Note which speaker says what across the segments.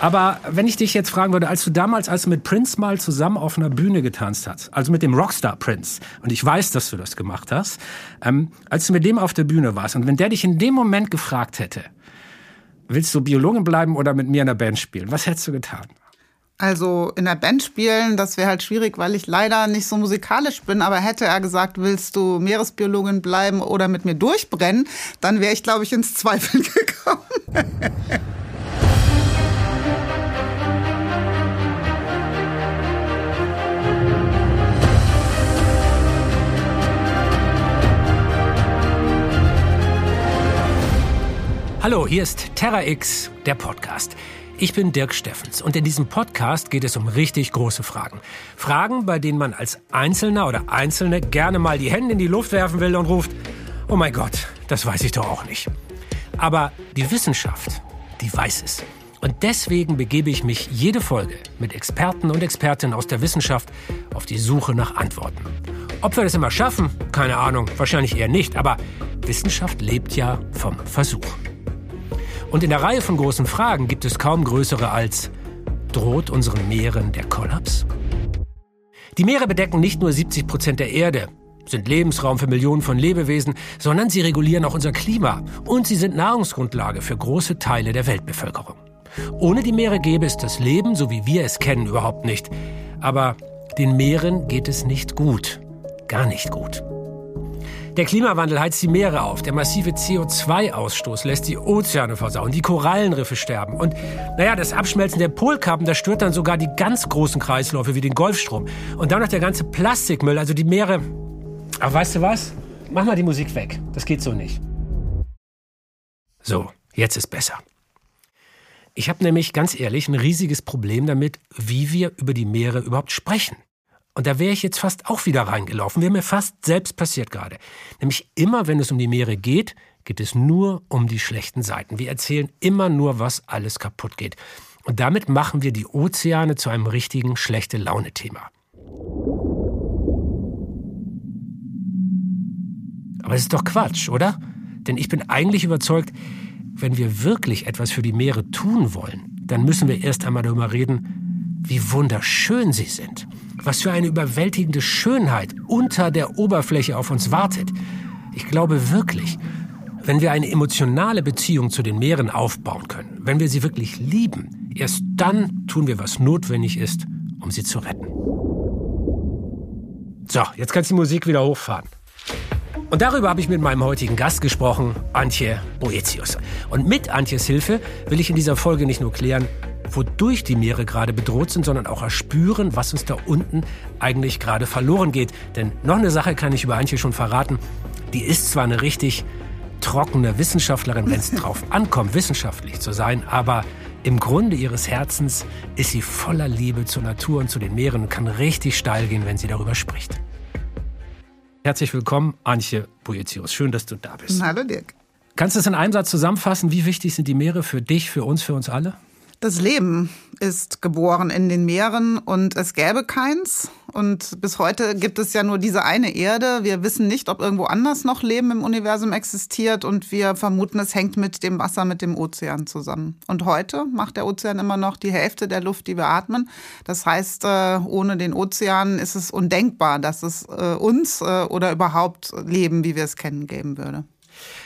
Speaker 1: Aber wenn ich dich jetzt fragen würde, als du damals, als du mit Prince mal zusammen auf einer Bühne getanzt hast, also mit dem Rockstar Prince, und ich weiß, dass du das gemacht hast, ähm, als du mit dem auf der Bühne warst, und wenn der dich in dem Moment gefragt hätte, willst du Biologin bleiben oder mit mir in der Band spielen, was hättest du getan?
Speaker 2: Also in der Band spielen, das wäre halt schwierig, weil ich leider nicht so musikalisch bin. Aber hätte er gesagt, willst du Meeresbiologin bleiben oder mit mir durchbrennen, dann wäre ich, glaube ich, ins Zweifeln gekommen.
Speaker 1: Hallo, hier ist Terra X, der Podcast. Ich bin Dirk Steffens und in diesem Podcast geht es um richtig große Fragen. Fragen, bei denen man als Einzelner oder Einzelne gerne mal die Hände in die Luft werfen will und ruft, oh mein Gott, das weiß ich doch auch nicht. Aber die Wissenschaft, die weiß es. Und deswegen begebe ich mich jede Folge mit Experten und Expertinnen aus der Wissenschaft auf die Suche nach Antworten. Ob wir das immer schaffen, keine Ahnung, wahrscheinlich eher nicht, aber Wissenschaft lebt ja vom Versuch. Und in der Reihe von großen Fragen gibt es kaum größere als droht unseren Meeren der Kollaps? Die Meere bedecken nicht nur 70 Prozent der Erde, sind Lebensraum für Millionen von Lebewesen, sondern sie regulieren auch unser Klima und sie sind Nahrungsgrundlage für große Teile der Weltbevölkerung. Ohne die Meere gäbe es das Leben, so wie wir es kennen, überhaupt nicht. Aber den Meeren geht es nicht gut. Gar nicht gut. Der Klimawandel heizt die Meere auf. Der massive CO2-Ausstoß lässt die Ozeane versauen, die Korallenriffe sterben. Und naja, das Abschmelzen der Polkappen, das stört dann sogar die ganz großen Kreisläufe wie den Golfstrom. Und dann noch der ganze Plastikmüll, also die Meere. Aber weißt du was? Mach mal die Musik weg. Das geht so nicht. So, jetzt ist besser. Ich habe nämlich ganz ehrlich ein riesiges Problem damit, wie wir über die Meere überhaupt sprechen. Und da wäre ich jetzt fast auch wieder reingelaufen. Wäre mir fast selbst passiert gerade. Nämlich immer, wenn es um die Meere geht, geht es nur um die schlechten Seiten. Wir erzählen immer nur, was alles kaputt geht. Und damit machen wir die Ozeane zu einem richtigen schlechte Laune-Thema. Aber es ist doch Quatsch, oder? Denn ich bin eigentlich überzeugt, wenn wir wirklich etwas für die Meere tun wollen, dann müssen wir erst einmal darüber reden, wie wunderschön sie sind was für eine überwältigende Schönheit unter der Oberfläche auf uns wartet. Ich glaube wirklich, wenn wir eine emotionale Beziehung zu den Meeren aufbauen können, wenn wir sie wirklich lieben, erst dann tun wir, was notwendig ist, um sie zu retten. So, jetzt kannst du die Musik wieder hochfahren. Und darüber habe ich mit meinem heutigen Gast gesprochen, Antje Boetius. Und mit Antjes Hilfe will ich in dieser Folge nicht nur klären, wodurch die Meere gerade bedroht sind, sondern auch erspüren, was uns da unten eigentlich gerade verloren geht. Denn noch eine Sache kann ich über Antje schon verraten. Die ist zwar eine richtig trockene Wissenschaftlerin, wenn es drauf ankommt, wissenschaftlich zu sein, aber im Grunde ihres Herzens ist sie voller Liebe zur Natur und zu den Meeren und kann richtig steil gehen, wenn sie darüber spricht. Herzlich willkommen, Antje Boetius. Schön, dass du da bist.
Speaker 2: Hallo Dirk.
Speaker 1: Kannst du es in einem Satz zusammenfassen? Wie wichtig sind die Meere für dich, für uns, für uns alle?
Speaker 2: Das Leben ist geboren in den Meeren und es gäbe keins. Und bis heute gibt es ja nur diese eine Erde. Wir wissen nicht, ob irgendwo anders noch Leben im Universum existiert und wir vermuten, es hängt mit dem Wasser, mit dem Ozean zusammen. Und heute macht der Ozean immer noch die Hälfte der Luft, die wir atmen. Das heißt, äh, ohne den Ozean ist es undenkbar, dass es äh, uns äh, oder überhaupt Leben, wie wir es kennen, geben würde.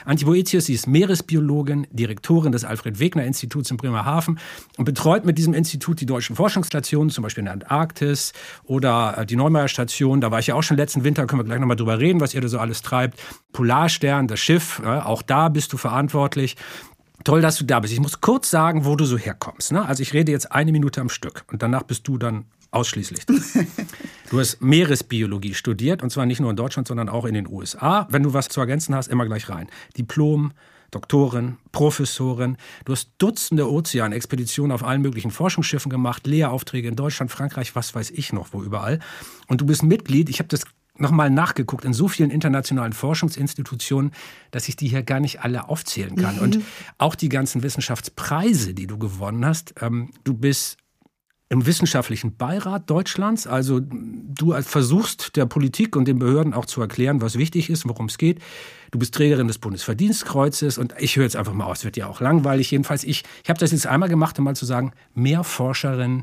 Speaker 1: Antje Boetius, sie ist Meeresbiologin, Direktorin des Alfred-Wegener-Instituts in Bremerhaven und betreut mit diesem Institut die deutschen Forschungsstationen, zum Beispiel in der Antarktis oder äh, die Neumeier-Station. Da war ich ja auch schon letzten Winter, können wir gleich nochmal drüber reden, was ihr da so alles treibt. Polarstern, das Schiff, auch da bist du verantwortlich. Toll, dass du da bist. Ich muss kurz sagen, wo du so herkommst. Ne? Also ich rede jetzt eine Minute am Stück und danach bist du dann Ausschließlich. Du hast Meeresbiologie studiert und zwar nicht nur in Deutschland, sondern auch in den USA. Wenn du was zu ergänzen hast, immer gleich rein. Diplom, Doktorin, Professorin. Du hast Dutzende Ozeanexpeditionen auf allen möglichen Forschungsschiffen gemacht, Lehraufträge in Deutschland, Frankreich, was weiß ich noch, wo überall. Und du bist Mitglied, ich habe das nochmal nachgeguckt, in so vielen internationalen Forschungsinstitutionen, dass ich die hier gar nicht alle aufzählen kann. Mhm. Und auch die ganzen Wissenschaftspreise, die du gewonnen hast. Ähm, du bist im wissenschaftlichen Beirat Deutschlands. Also du versuchst der Politik und den Behörden auch zu erklären, was wichtig ist, worum es geht. Du bist Trägerin des Bundesverdienstkreuzes und ich höre jetzt einfach mal aus, wird ja auch langweilig. Jedenfalls, ich, ich habe das jetzt einmal gemacht, um mal zu sagen, mehr Forscherin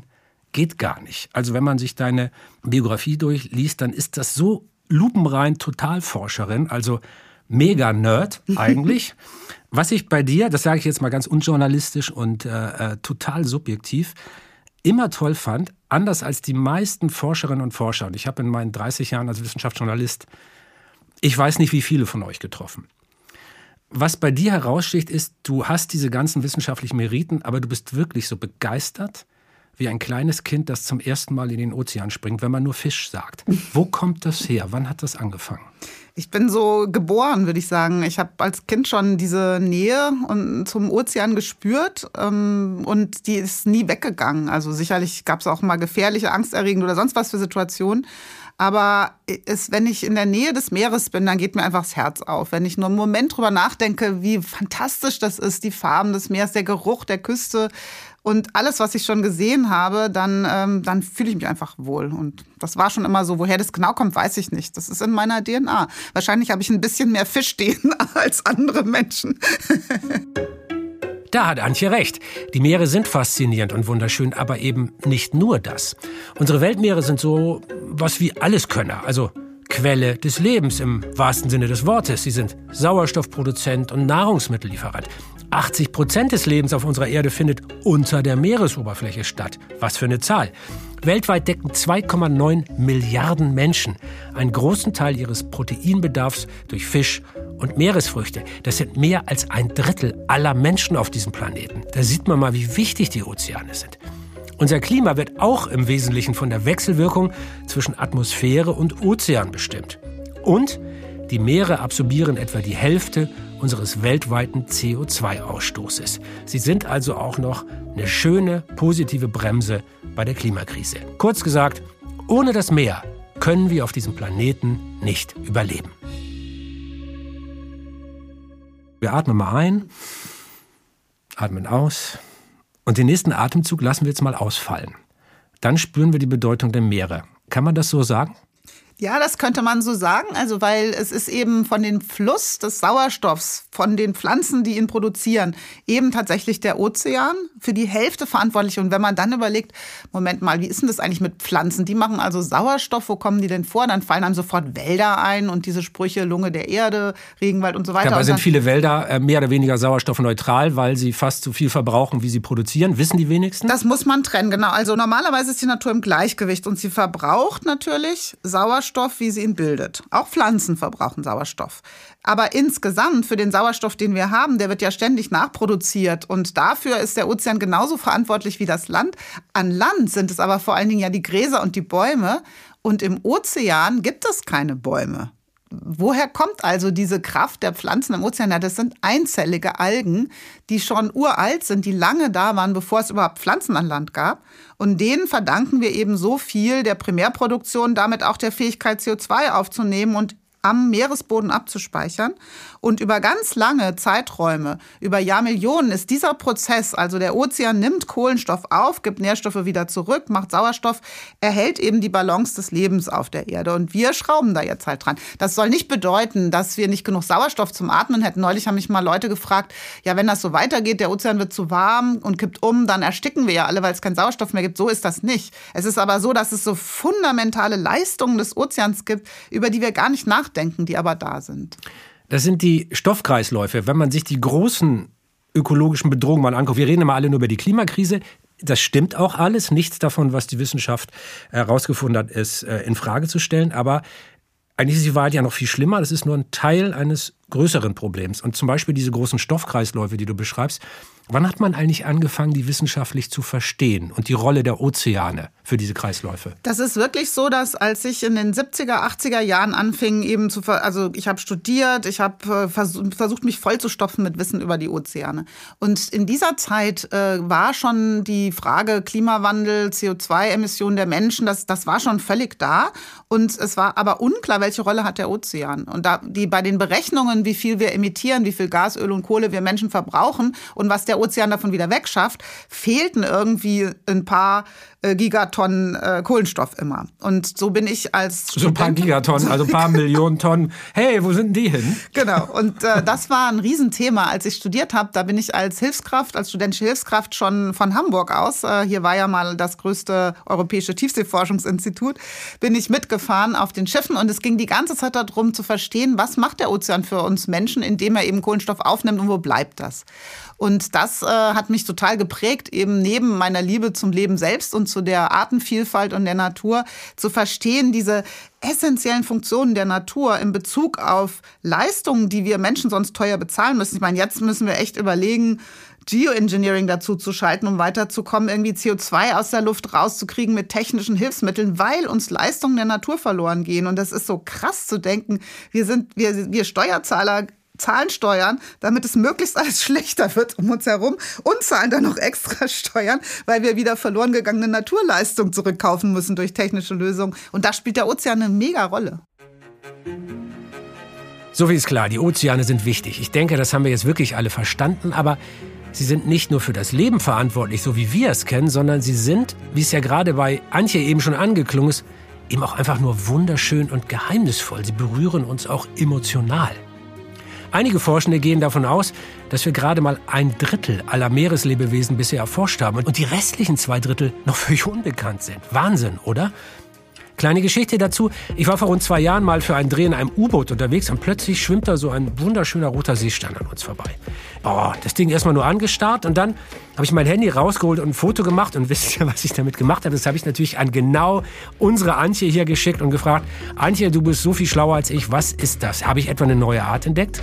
Speaker 1: geht gar nicht. Also wenn man sich deine Biografie durchliest, dann ist das so lupenrein Totalforscherin, also mega Nerd eigentlich. Was ich bei dir, das sage ich jetzt mal ganz unjournalistisch und äh, äh, total subjektiv, immer toll fand, anders als die meisten Forscherinnen und Forscher, und ich habe in meinen 30 Jahren als Wissenschaftsjournalist, ich weiß nicht, wie viele von euch getroffen. Was bei dir heraussticht, ist, du hast diese ganzen wissenschaftlichen Meriten, aber du bist wirklich so begeistert, wie ein kleines Kind, das zum ersten Mal in den Ozean springt, wenn man nur Fisch sagt. Wo kommt das her? Wann hat das angefangen?
Speaker 2: Ich bin so geboren, würde ich sagen. Ich habe als Kind schon diese Nähe zum Ozean gespürt ähm, und die ist nie weggegangen. Also sicherlich gab es auch mal gefährliche, angsterregende oder sonst was für Situationen. Aber es, wenn ich in der Nähe des Meeres bin, dann geht mir einfach das Herz auf. Wenn ich nur einen Moment drüber nachdenke, wie fantastisch das ist, die Farben des Meeres, der Geruch der Küste, und alles, was ich schon gesehen habe, dann, ähm, dann fühle ich mich einfach wohl. Und das war schon immer so. Woher das genau kommt, weiß ich nicht. Das ist in meiner DNA. Wahrscheinlich habe ich ein bisschen mehr Fisch-DNA als andere Menschen.
Speaker 1: Da hat Antje recht. Die Meere sind faszinierend und wunderschön, aber eben nicht nur das. Unsere Weltmeere sind so was wie Alleskönner, also Quelle des Lebens im wahrsten Sinne des Wortes. Sie sind Sauerstoffproduzent und Nahrungsmittellieferant. 80 Prozent des Lebens auf unserer Erde findet unter der Meeresoberfläche statt. Was für eine Zahl. Weltweit decken 2,9 Milliarden Menschen einen großen Teil ihres Proteinbedarfs durch Fisch und Meeresfrüchte. Das sind mehr als ein Drittel aller Menschen auf diesem Planeten. Da sieht man mal, wie wichtig die Ozeane sind. Unser Klima wird auch im Wesentlichen von der Wechselwirkung zwischen Atmosphäre und Ozean bestimmt. Und die Meere absorbieren etwa die Hälfte unseres weltweiten CO2-Ausstoßes. Sie sind also auch noch eine schöne positive Bremse bei der Klimakrise. Kurz gesagt, ohne das Meer können wir auf diesem Planeten nicht überleben. Wir atmen mal ein, atmen aus und den nächsten Atemzug lassen wir jetzt mal ausfallen. Dann spüren wir die Bedeutung der Meere. Kann man das so sagen?
Speaker 2: Ja, das könnte man so sagen. Also, weil es ist eben von dem Fluss des Sauerstoffs, von den Pflanzen, die ihn produzieren, eben tatsächlich der Ozean für die Hälfte verantwortlich. Und wenn man dann überlegt, Moment mal, wie ist denn das eigentlich mit Pflanzen? Die machen also Sauerstoff, wo kommen die denn vor? Dann fallen einem sofort Wälder ein und diese Sprüche Lunge der Erde, Regenwald und so weiter.
Speaker 1: Dabei sind viele Wälder äh, mehr oder weniger sauerstoffneutral, weil sie fast so viel verbrauchen, wie sie produzieren. Wissen die wenigsten?
Speaker 2: Das muss man trennen, genau. Also normalerweise ist die Natur im Gleichgewicht und sie verbraucht natürlich Sauerstoff Sauerstoff, wie sie ihn bildet. Auch Pflanzen verbrauchen Sauerstoff. Aber insgesamt für den Sauerstoff, den wir haben, der wird ja ständig nachproduziert. Und dafür ist der Ozean genauso verantwortlich wie das Land. An Land sind es aber vor allen Dingen ja die Gräser und die Bäume. Und im Ozean gibt es keine Bäume. Woher kommt also diese Kraft der Pflanzen im Ozean? Ja, das sind einzellige Algen, die schon uralt sind, die lange da waren, bevor es überhaupt Pflanzen an Land gab. Und denen verdanken wir eben so viel der Primärproduktion, damit auch der Fähigkeit, CO2 aufzunehmen und am Meeresboden abzuspeichern. Und über ganz lange Zeiträume, über Jahrmillionen, ist dieser Prozess, also der Ozean nimmt Kohlenstoff auf, gibt Nährstoffe wieder zurück, macht Sauerstoff, erhält eben die Balance des Lebens auf der Erde. Und wir schrauben da jetzt halt dran. Das soll nicht bedeuten, dass wir nicht genug Sauerstoff zum Atmen hätten. Neulich haben mich mal Leute gefragt, ja, wenn das so weitergeht, der Ozean wird zu warm und kippt um, dann ersticken wir ja alle, weil es keinen Sauerstoff mehr gibt. So ist das nicht. Es ist aber so, dass es so fundamentale Leistungen des Ozeans gibt, über die wir gar nicht nachdenken, die aber da sind.
Speaker 1: Das sind die Stoffkreisläufe. Wenn man sich die großen ökologischen Bedrohungen mal anguckt, wir reden immer alle nur über die Klimakrise. Das stimmt auch alles. Nichts davon, was die Wissenschaft herausgefunden hat, ist äh, in Frage zu stellen. Aber eigentlich ist die Wahrheit ja noch viel schlimmer. Das ist nur ein Teil eines größeren Problems. Und zum Beispiel diese großen Stoffkreisläufe, die du beschreibst, Wann hat man eigentlich angefangen, die wissenschaftlich zu verstehen und die Rolle der Ozeane für diese Kreisläufe?
Speaker 2: Das ist wirklich so, dass als ich in den 70er, 80er Jahren anfing, eben zu, also ich habe studiert, ich habe äh, versucht, mich voll zu stopfen mit Wissen über die Ozeane. Und in dieser Zeit äh, war schon die Frage Klimawandel, CO2-Emissionen der Menschen, das, das war schon völlig da. Und es war aber unklar, welche Rolle hat der Ozean. Und da, die, bei den Berechnungen, berechnen, wie viel wir emittieren, wie viel Gas, Öl und Kohle wir Menschen verbrauchen und was der Ozean davon wieder wegschafft, fehlten irgendwie ein paar äh, Gigatonnen äh, Kohlenstoff immer. Und so bin ich als
Speaker 1: So ein paar Gigatonnen, also ein paar Millionen Tonnen. Hey, wo sind die hin?
Speaker 2: Genau. Und äh, das war ein Riesenthema, als ich studiert habe. Da bin ich als Hilfskraft, als studentische Hilfskraft schon von Hamburg aus. Äh, hier war ja mal das größte europäische Tiefseeforschungsinstitut. Bin ich mitgefahren auf den Schiffen und es ging die ganze Zeit darum zu verstehen, was macht der Ozean für uns Menschen, indem er eben Kohlenstoff aufnimmt und wo bleibt das? Und das äh, hat mich total geprägt, eben neben meiner Liebe zum Leben selbst und zu der Artenvielfalt und der Natur zu verstehen, diese essentiellen Funktionen der Natur in Bezug auf Leistungen, die wir Menschen sonst teuer bezahlen müssen. Ich meine, jetzt müssen wir echt überlegen, Geoengineering dazu zu schalten, um weiterzukommen, irgendwie CO2 aus der Luft rauszukriegen mit technischen Hilfsmitteln, weil uns Leistungen der Natur verloren gehen. Und das ist so krass zu denken. Wir sind, wir, wir Steuerzahler Zahlen steuern, damit es möglichst alles schlechter wird um uns herum und zahlen dann noch extra Steuern, weil wir wieder verloren gegangene Naturleistung zurückkaufen müssen durch technische Lösungen. Und da spielt der Ozean eine mega Rolle.
Speaker 1: So viel ist klar, die Ozeane sind wichtig. Ich denke, das haben wir jetzt wirklich alle verstanden, aber sie sind nicht nur für das Leben verantwortlich, so wie wir es kennen, sondern sie sind, wie es ja gerade bei Antje eben schon angeklungen ist, eben auch einfach nur wunderschön und geheimnisvoll. Sie berühren uns auch emotional. Einige Forschende gehen davon aus, dass wir gerade mal ein Drittel aller Meereslebewesen bisher erforscht haben und die restlichen zwei Drittel noch völlig unbekannt sind. Wahnsinn, oder? Kleine Geschichte dazu. Ich war vor rund zwei Jahren mal für einen Dreh in einem U-Boot unterwegs und plötzlich schwimmt da so ein wunderschöner roter Seestern an uns vorbei. Oh, das Ding erstmal nur angestarrt und dann habe ich mein Handy rausgeholt und ein Foto gemacht und wisst ihr, was ich damit gemacht habe? Das habe ich natürlich an genau unsere Antje hier geschickt und gefragt, Antje, du bist so viel schlauer als ich, was ist das? Habe ich etwa eine neue Art entdeckt?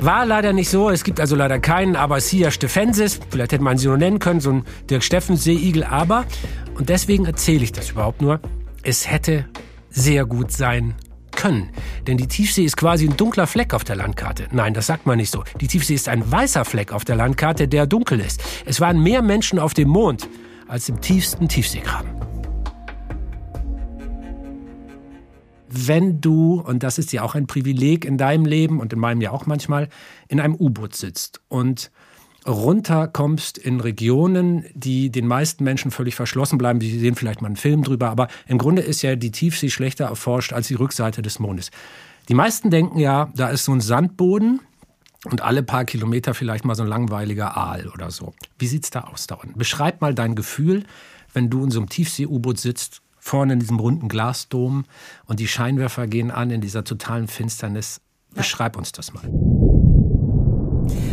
Speaker 1: War leider nicht so. Es gibt also leider keinen Abasia stephensis. Vielleicht hätte man sie nur nennen können, so ein Dirk Steffens Seeigel. Aber, und deswegen erzähle ich das überhaupt nur, es hätte sehr gut sein können. Denn die Tiefsee ist quasi ein dunkler Fleck auf der Landkarte. Nein, das sagt man nicht so. Die Tiefsee ist ein weißer Fleck auf der Landkarte, der dunkel ist. Es waren mehr Menschen auf dem Mond als im tiefsten Tiefseegraben. Wenn du, und das ist ja auch ein Privileg in deinem Leben und in meinem ja auch manchmal, in einem U-Boot sitzt und runterkommst in Regionen, die den meisten Menschen völlig verschlossen bleiben. Sie sehen vielleicht mal einen Film drüber, aber im Grunde ist ja die Tiefsee schlechter erforscht als die Rückseite des Mondes. Die meisten denken ja, da ist so ein Sandboden und alle paar Kilometer vielleicht mal so ein langweiliger Aal oder so. Wie sieht's da aus da unten? Beschreib mal dein Gefühl, wenn du in so einem Tiefsee-U-Boot sitzt, vorne in diesem runden Glasdom und die Scheinwerfer gehen an in dieser totalen Finsternis. Beschreib uns das mal.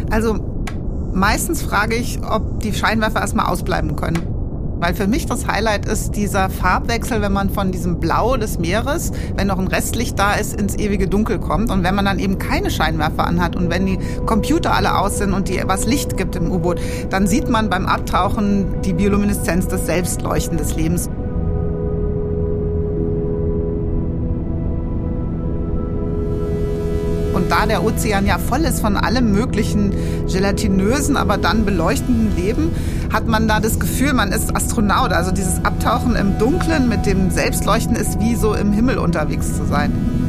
Speaker 2: Also Meistens frage ich, ob die Scheinwerfer erstmal ausbleiben können. Weil für mich das Highlight ist dieser Farbwechsel, wenn man von diesem Blau des Meeres, wenn noch ein Restlicht da ist, ins ewige Dunkel kommt. Und wenn man dann eben keine Scheinwerfer anhat und wenn die Computer alle aus sind und die was Licht gibt im U-Boot, dann sieht man beim Abtauchen die Biolumineszenz des Selbstleuchten des Lebens. Und da der Ozean ja voll ist von allem möglichen gelatinösen, aber dann beleuchtenden Leben, hat man da das Gefühl, man ist Astronaut. Also dieses Abtauchen im Dunklen mit dem Selbstleuchten ist wie so im Himmel unterwegs zu sein.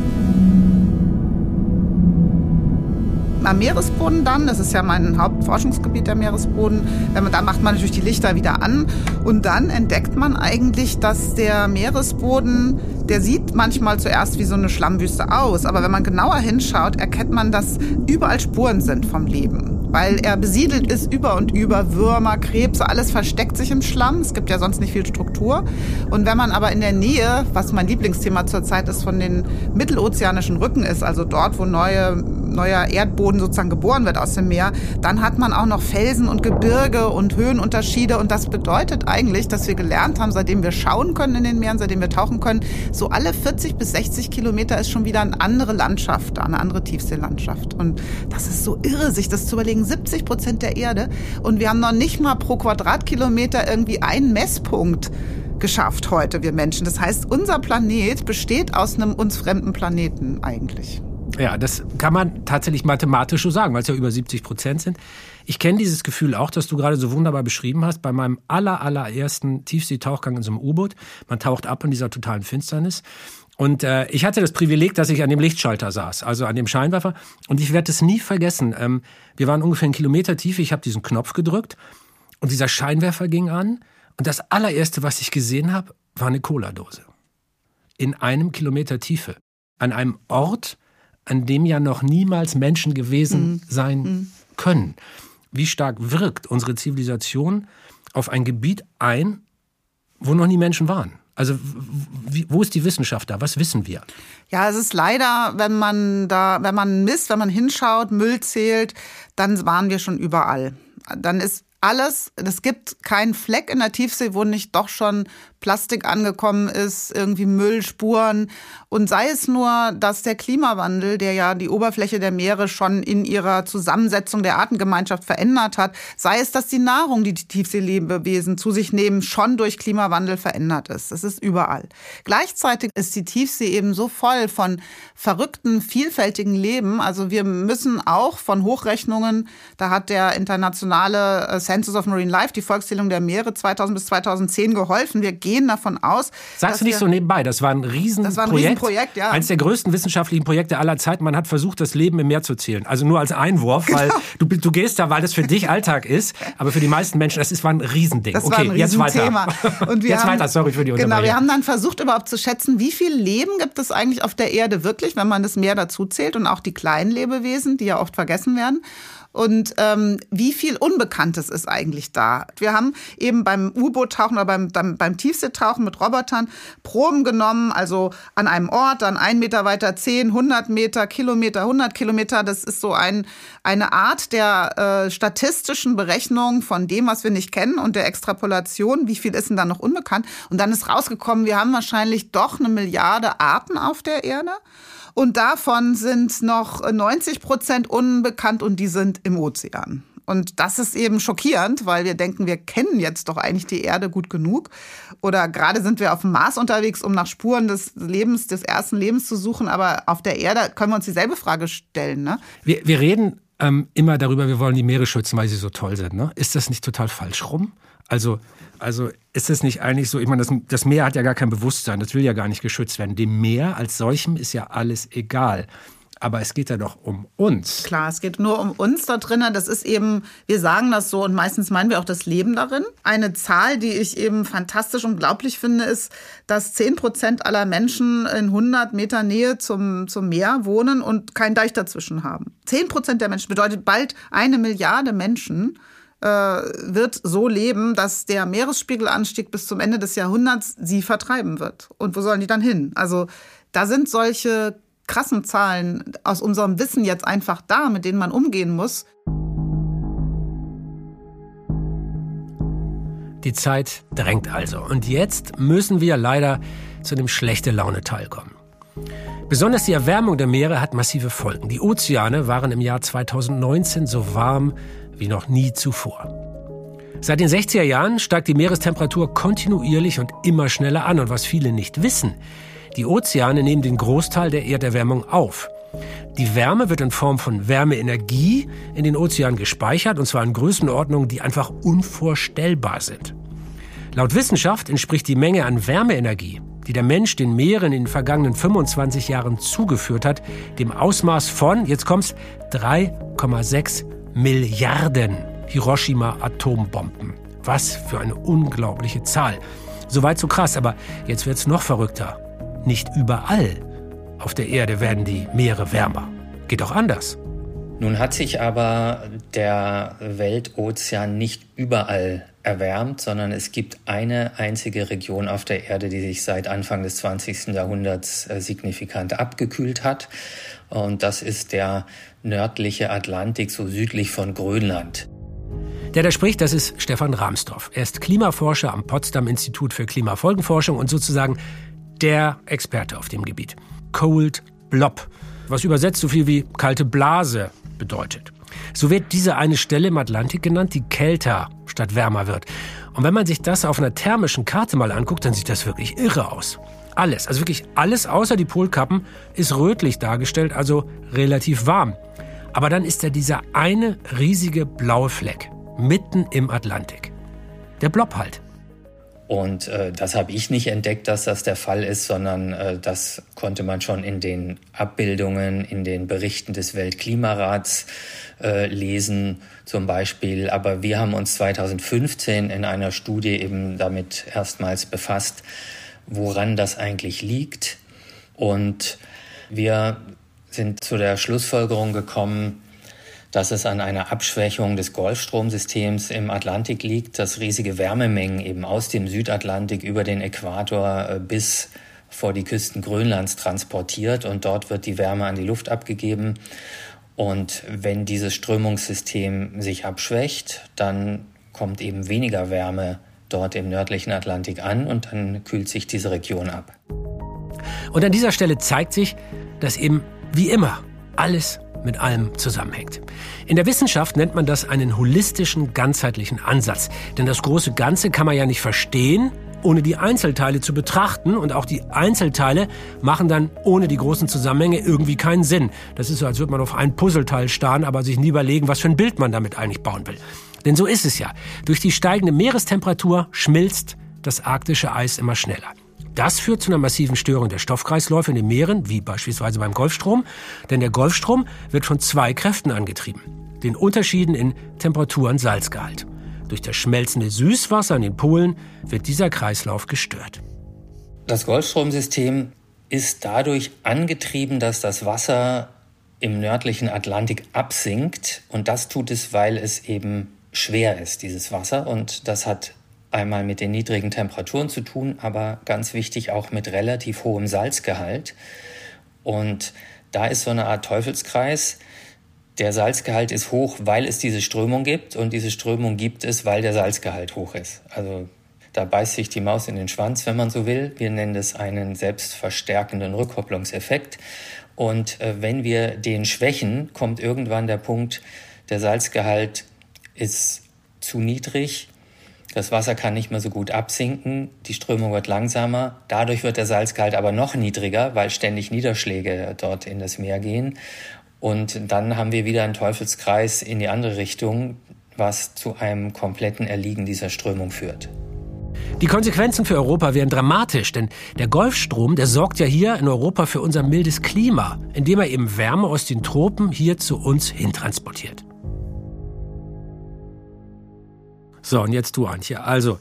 Speaker 2: Am Meeresboden dann, das ist ja mein Hauptforschungsgebiet, der Meeresboden, da macht man natürlich die Lichter wieder an und dann entdeckt man eigentlich, dass der Meeresboden, der sieht manchmal zuerst wie so eine Schlammwüste aus, aber wenn man genauer hinschaut, erkennt man, dass überall Spuren sind vom Leben weil er besiedelt ist über und über. Würmer, Krebse, alles versteckt sich im Schlamm. Es gibt ja sonst nicht viel Struktur. Und wenn man aber in der Nähe, was mein Lieblingsthema zurzeit ist, von den mittelozeanischen Rücken ist, also dort, wo neue neuer Erdboden sozusagen geboren wird aus dem Meer, dann hat man auch noch Felsen und Gebirge und Höhenunterschiede. Und das bedeutet eigentlich, dass wir gelernt haben, seitdem wir schauen können in den Meeren, seitdem wir tauchen können, so alle 40 bis 60 Kilometer ist schon wieder eine andere Landschaft, eine andere Tiefseelandschaft. Und das ist so irre, sich das zu überlegen. 70 Prozent der Erde und wir haben noch nicht mal pro Quadratkilometer irgendwie einen Messpunkt geschafft heute, wir Menschen. Das heißt, unser Planet besteht aus einem uns fremden Planeten eigentlich.
Speaker 1: Ja, das kann man tatsächlich mathematisch so sagen, weil es ja über 70 Prozent sind. Ich kenne dieses Gefühl auch, das du gerade so wunderbar beschrieben hast, bei meinem aller, allerersten Tiefseetauchgang in so einem U-Boot. Man taucht ab in dieser totalen Finsternis Und äh, ich hatte das Privileg, dass ich an dem Lichtschalter saß, also an dem Scheinwerfer. Und ich werde es nie vergessen. Ähm, wir waren ungefähr einen Kilometer tief. Ich habe diesen Knopf gedrückt und dieser Scheinwerfer ging an. Und das allererste, was ich gesehen habe, war eine Cola-Dose. In einem Kilometer Tiefe. An einem Ort, an dem ja noch niemals Menschen gewesen mhm. sein mhm. können. Wie stark wirkt unsere Zivilisation auf ein Gebiet ein, wo noch nie Menschen waren? Also wo ist die Wissenschaft da? Was wissen wir?
Speaker 2: Ja, es ist leider, wenn man da, wenn man misst, wenn man hinschaut, Müll zählt, dann waren wir schon überall. Dann ist alles, es gibt keinen Fleck in der Tiefsee, wo nicht doch schon Plastik angekommen ist, irgendwie Müllspuren. Und sei es nur, dass der Klimawandel, der ja die Oberfläche der Meere schon in ihrer Zusammensetzung der Artengemeinschaft verändert hat, sei es, dass die Nahrung, die die Tiefseelebewesen zu sich nehmen, schon durch Klimawandel verändert ist. Das ist überall. Gleichzeitig ist die Tiefsee eben so voll von verrückten, vielfältigen Leben. Also wir müssen auch von Hochrechnungen, da hat der internationale äh, Census of Marine Life, die Volkszählung der Meere 2000 bis 2010 geholfen. Wir gehen davon aus.
Speaker 1: Sagst du nicht so nebenbei, das war ein Riesenprojekt. Das war ein Riesenprojekt, ja. Eines der größten wissenschaftlichen Projekte aller Zeiten. Man hat versucht, das Leben im Meer zu zählen. Also nur als Einwurf, genau. weil du, du gehst da, weil das für dich Alltag ist. Aber für die meisten Menschen, das ist, war ein Riesending.
Speaker 2: Das okay, war ein jetzt weiter. Und wir
Speaker 1: jetzt
Speaker 2: haben,
Speaker 1: weiter, sorry für die
Speaker 2: Genau, wir haben dann versucht, überhaupt zu schätzen, wie viel Leben gibt es eigentlich auf der Erde wirklich, wenn man das Meer dazu zählt und auch die kleinen Lebewesen, die ja oft vergessen werden und ähm, wie viel Unbekanntes ist eigentlich da. Wir haben eben beim U-Boot-Tauchen oder beim, beim, beim Tiefseetauchen mit Robotern Proben genommen, also an einem Ort, dann ein Meter weiter 10, 100 Meter, Kilometer, 100 Kilometer. Das ist so ein, eine Art der äh, statistischen Berechnung von dem, was wir nicht kennen und der Extrapolation. Wie viel ist denn da noch unbekannt? Und dann ist rausgekommen, wir haben wahrscheinlich doch eine Milliarde Arten auf der Erde. Und davon sind noch 90 Prozent unbekannt und die sind im Ozean. Und das ist eben schockierend, weil wir denken, wir kennen jetzt doch eigentlich die Erde gut genug. Oder gerade sind wir auf dem Mars unterwegs, um nach Spuren des Lebens, des ersten Lebens zu suchen. Aber auf der Erde können wir uns dieselbe Frage stellen. Ne?
Speaker 1: Wir, wir reden ähm, immer darüber, wir wollen die Meere schützen, weil sie so toll sind. Ne? Ist das nicht total falsch rum? Also, also ist es nicht eigentlich so, ich meine, das, das Meer hat ja gar kein Bewusstsein, das will ja gar nicht geschützt werden. Dem Meer als solchem ist ja alles egal. Aber es geht ja doch um uns.
Speaker 2: Klar, es geht nur um uns da drinnen. Das ist eben, wir sagen das so und meistens meinen wir auch das Leben darin. Eine Zahl, die ich eben fantastisch unglaublich finde, ist, dass 10 Prozent aller Menschen in 100 Meter Nähe zum, zum Meer wohnen und keinen Deich dazwischen haben. 10 Prozent der Menschen bedeutet bald eine Milliarde Menschen wird so leben, dass der Meeresspiegelanstieg bis zum Ende des Jahrhunderts sie vertreiben wird. Und wo sollen die dann hin? Also da sind solche krassen Zahlen aus unserem Wissen jetzt einfach da, mit denen man umgehen muss.
Speaker 1: Die Zeit drängt also. Und jetzt müssen wir leider zu dem schlechte Laune-Teil kommen. Besonders die Erwärmung der Meere hat massive Folgen. Die Ozeane waren im Jahr 2019 so warm wie noch nie zuvor. Seit den 60er Jahren steigt die Meerestemperatur kontinuierlich und immer schneller an. Und was viele nicht wissen, die Ozeane nehmen den Großteil der Erderwärmung auf. Die Wärme wird in Form von Wärmeenergie in den Ozeanen gespeichert, und zwar in Größenordnungen, die einfach unvorstellbar sind. Laut Wissenschaft entspricht die Menge an Wärmeenergie, die der Mensch den Meeren in den vergangenen 25 Jahren zugeführt hat, dem Ausmaß von, jetzt kommt's, 3,6 Milliarden Hiroshima-Atombomben. Was für eine unglaubliche Zahl. Soweit so krass, aber jetzt wird's noch verrückter. Nicht überall auf der Erde werden die Meere wärmer. Geht auch anders.
Speaker 3: Nun hat sich aber der Weltozean nicht überall erwärmt, sondern es gibt eine einzige Region auf der Erde, die sich seit Anfang des 20. Jahrhunderts äh, signifikant abgekühlt hat. Und das ist der nördliche Atlantik, so südlich von Grönland.
Speaker 1: Der da spricht, das ist Stefan Rahmsdorf. Er ist Klimaforscher am Potsdam Institut für Klimafolgenforschung und sozusagen der Experte auf dem Gebiet. Cold Blob, was übersetzt so viel wie kalte Blase bedeutet. So wird diese eine Stelle im Atlantik genannt, die kälter statt wärmer wird. Und wenn man sich das auf einer thermischen Karte mal anguckt, dann sieht das wirklich irre aus. Alles, also wirklich alles außer die Polkappen ist rötlich dargestellt, also relativ warm. Aber dann ist da dieser eine riesige blaue Fleck mitten im Atlantik. Der Blob halt.
Speaker 3: Und äh, das habe ich nicht entdeckt, dass das der Fall ist, sondern äh, das konnte man schon in den Abbildungen, in den Berichten des Weltklimarats äh, lesen zum Beispiel. Aber wir haben uns 2015 in einer Studie eben damit erstmals befasst, woran das eigentlich liegt. Und wir sind zu der Schlussfolgerung gekommen, dass es an einer Abschwächung des Golfstromsystems im Atlantik liegt, das riesige Wärmemengen eben aus dem Südatlantik über den Äquator äh, bis vor die Küsten Grönlands transportiert und dort wird die Wärme an die Luft abgegeben. Und wenn dieses Strömungssystem sich abschwächt, dann kommt eben weniger Wärme dort im nördlichen Atlantik an und dann kühlt sich diese Region ab.
Speaker 1: Und an dieser Stelle zeigt sich, dass eben wie immer alles mit allem zusammenhängt. In der Wissenschaft nennt man das einen holistischen, ganzheitlichen Ansatz. Denn das große Ganze kann man ja nicht verstehen, ohne die Einzelteile zu betrachten. Und auch die Einzelteile machen dann ohne die großen Zusammenhänge irgendwie keinen Sinn. Das ist so, als würde man auf ein Puzzleteil starren, aber sich nie überlegen, was für ein Bild man damit eigentlich bauen will. Denn so ist es ja. Durch die steigende Meerestemperatur schmilzt das arktische Eis immer schneller. Das führt zu einer massiven Störung der Stoffkreisläufe in den Meeren, wie beispielsweise beim Golfstrom. Denn der Golfstrom wird von zwei Kräften angetrieben. Den Unterschieden in Temperatur und Salzgehalt. Durch das schmelzende Süßwasser an den Polen wird dieser Kreislauf gestört.
Speaker 3: Das Golfstromsystem ist dadurch angetrieben, dass das Wasser im nördlichen Atlantik absinkt. Und das tut es, weil es eben schwer ist, dieses Wasser. Und das hat einmal mit den niedrigen Temperaturen zu tun, aber ganz wichtig auch mit relativ hohem Salzgehalt. Und da ist so eine Art Teufelskreis. Der Salzgehalt ist hoch, weil es diese Strömung gibt und diese Strömung gibt es, weil der Salzgehalt hoch ist. Also da beißt sich die Maus in den Schwanz, wenn man so will. Wir nennen das einen selbstverstärkenden Rückkopplungseffekt. Und äh, wenn wir den schwächen, kommt irgendwann der Punkt, der Salzgehalt ist zu niedrig das Wasser kann nicht mehr so gut absinken, die Strömung wird langsamer. Dadurch wird der Salzgehalt aber noch niedriger, weil ständig Niederschläge dort in das Meer gehen. Und dann haben wir wieder einen Teufelskreis in die andere Richtung, was zu einem kompletten Erliegen dieser Strömung führt.
Speaker 1: Die Konsequenzen für Europa wären dramatisch, denn der Golfstrom, der sorgt ja hier in Europa für unser mildes Klima, indem er eben Wärme aus den Tropen hier zu uns hintransportiert. So, und jetzt du, Antje. Also,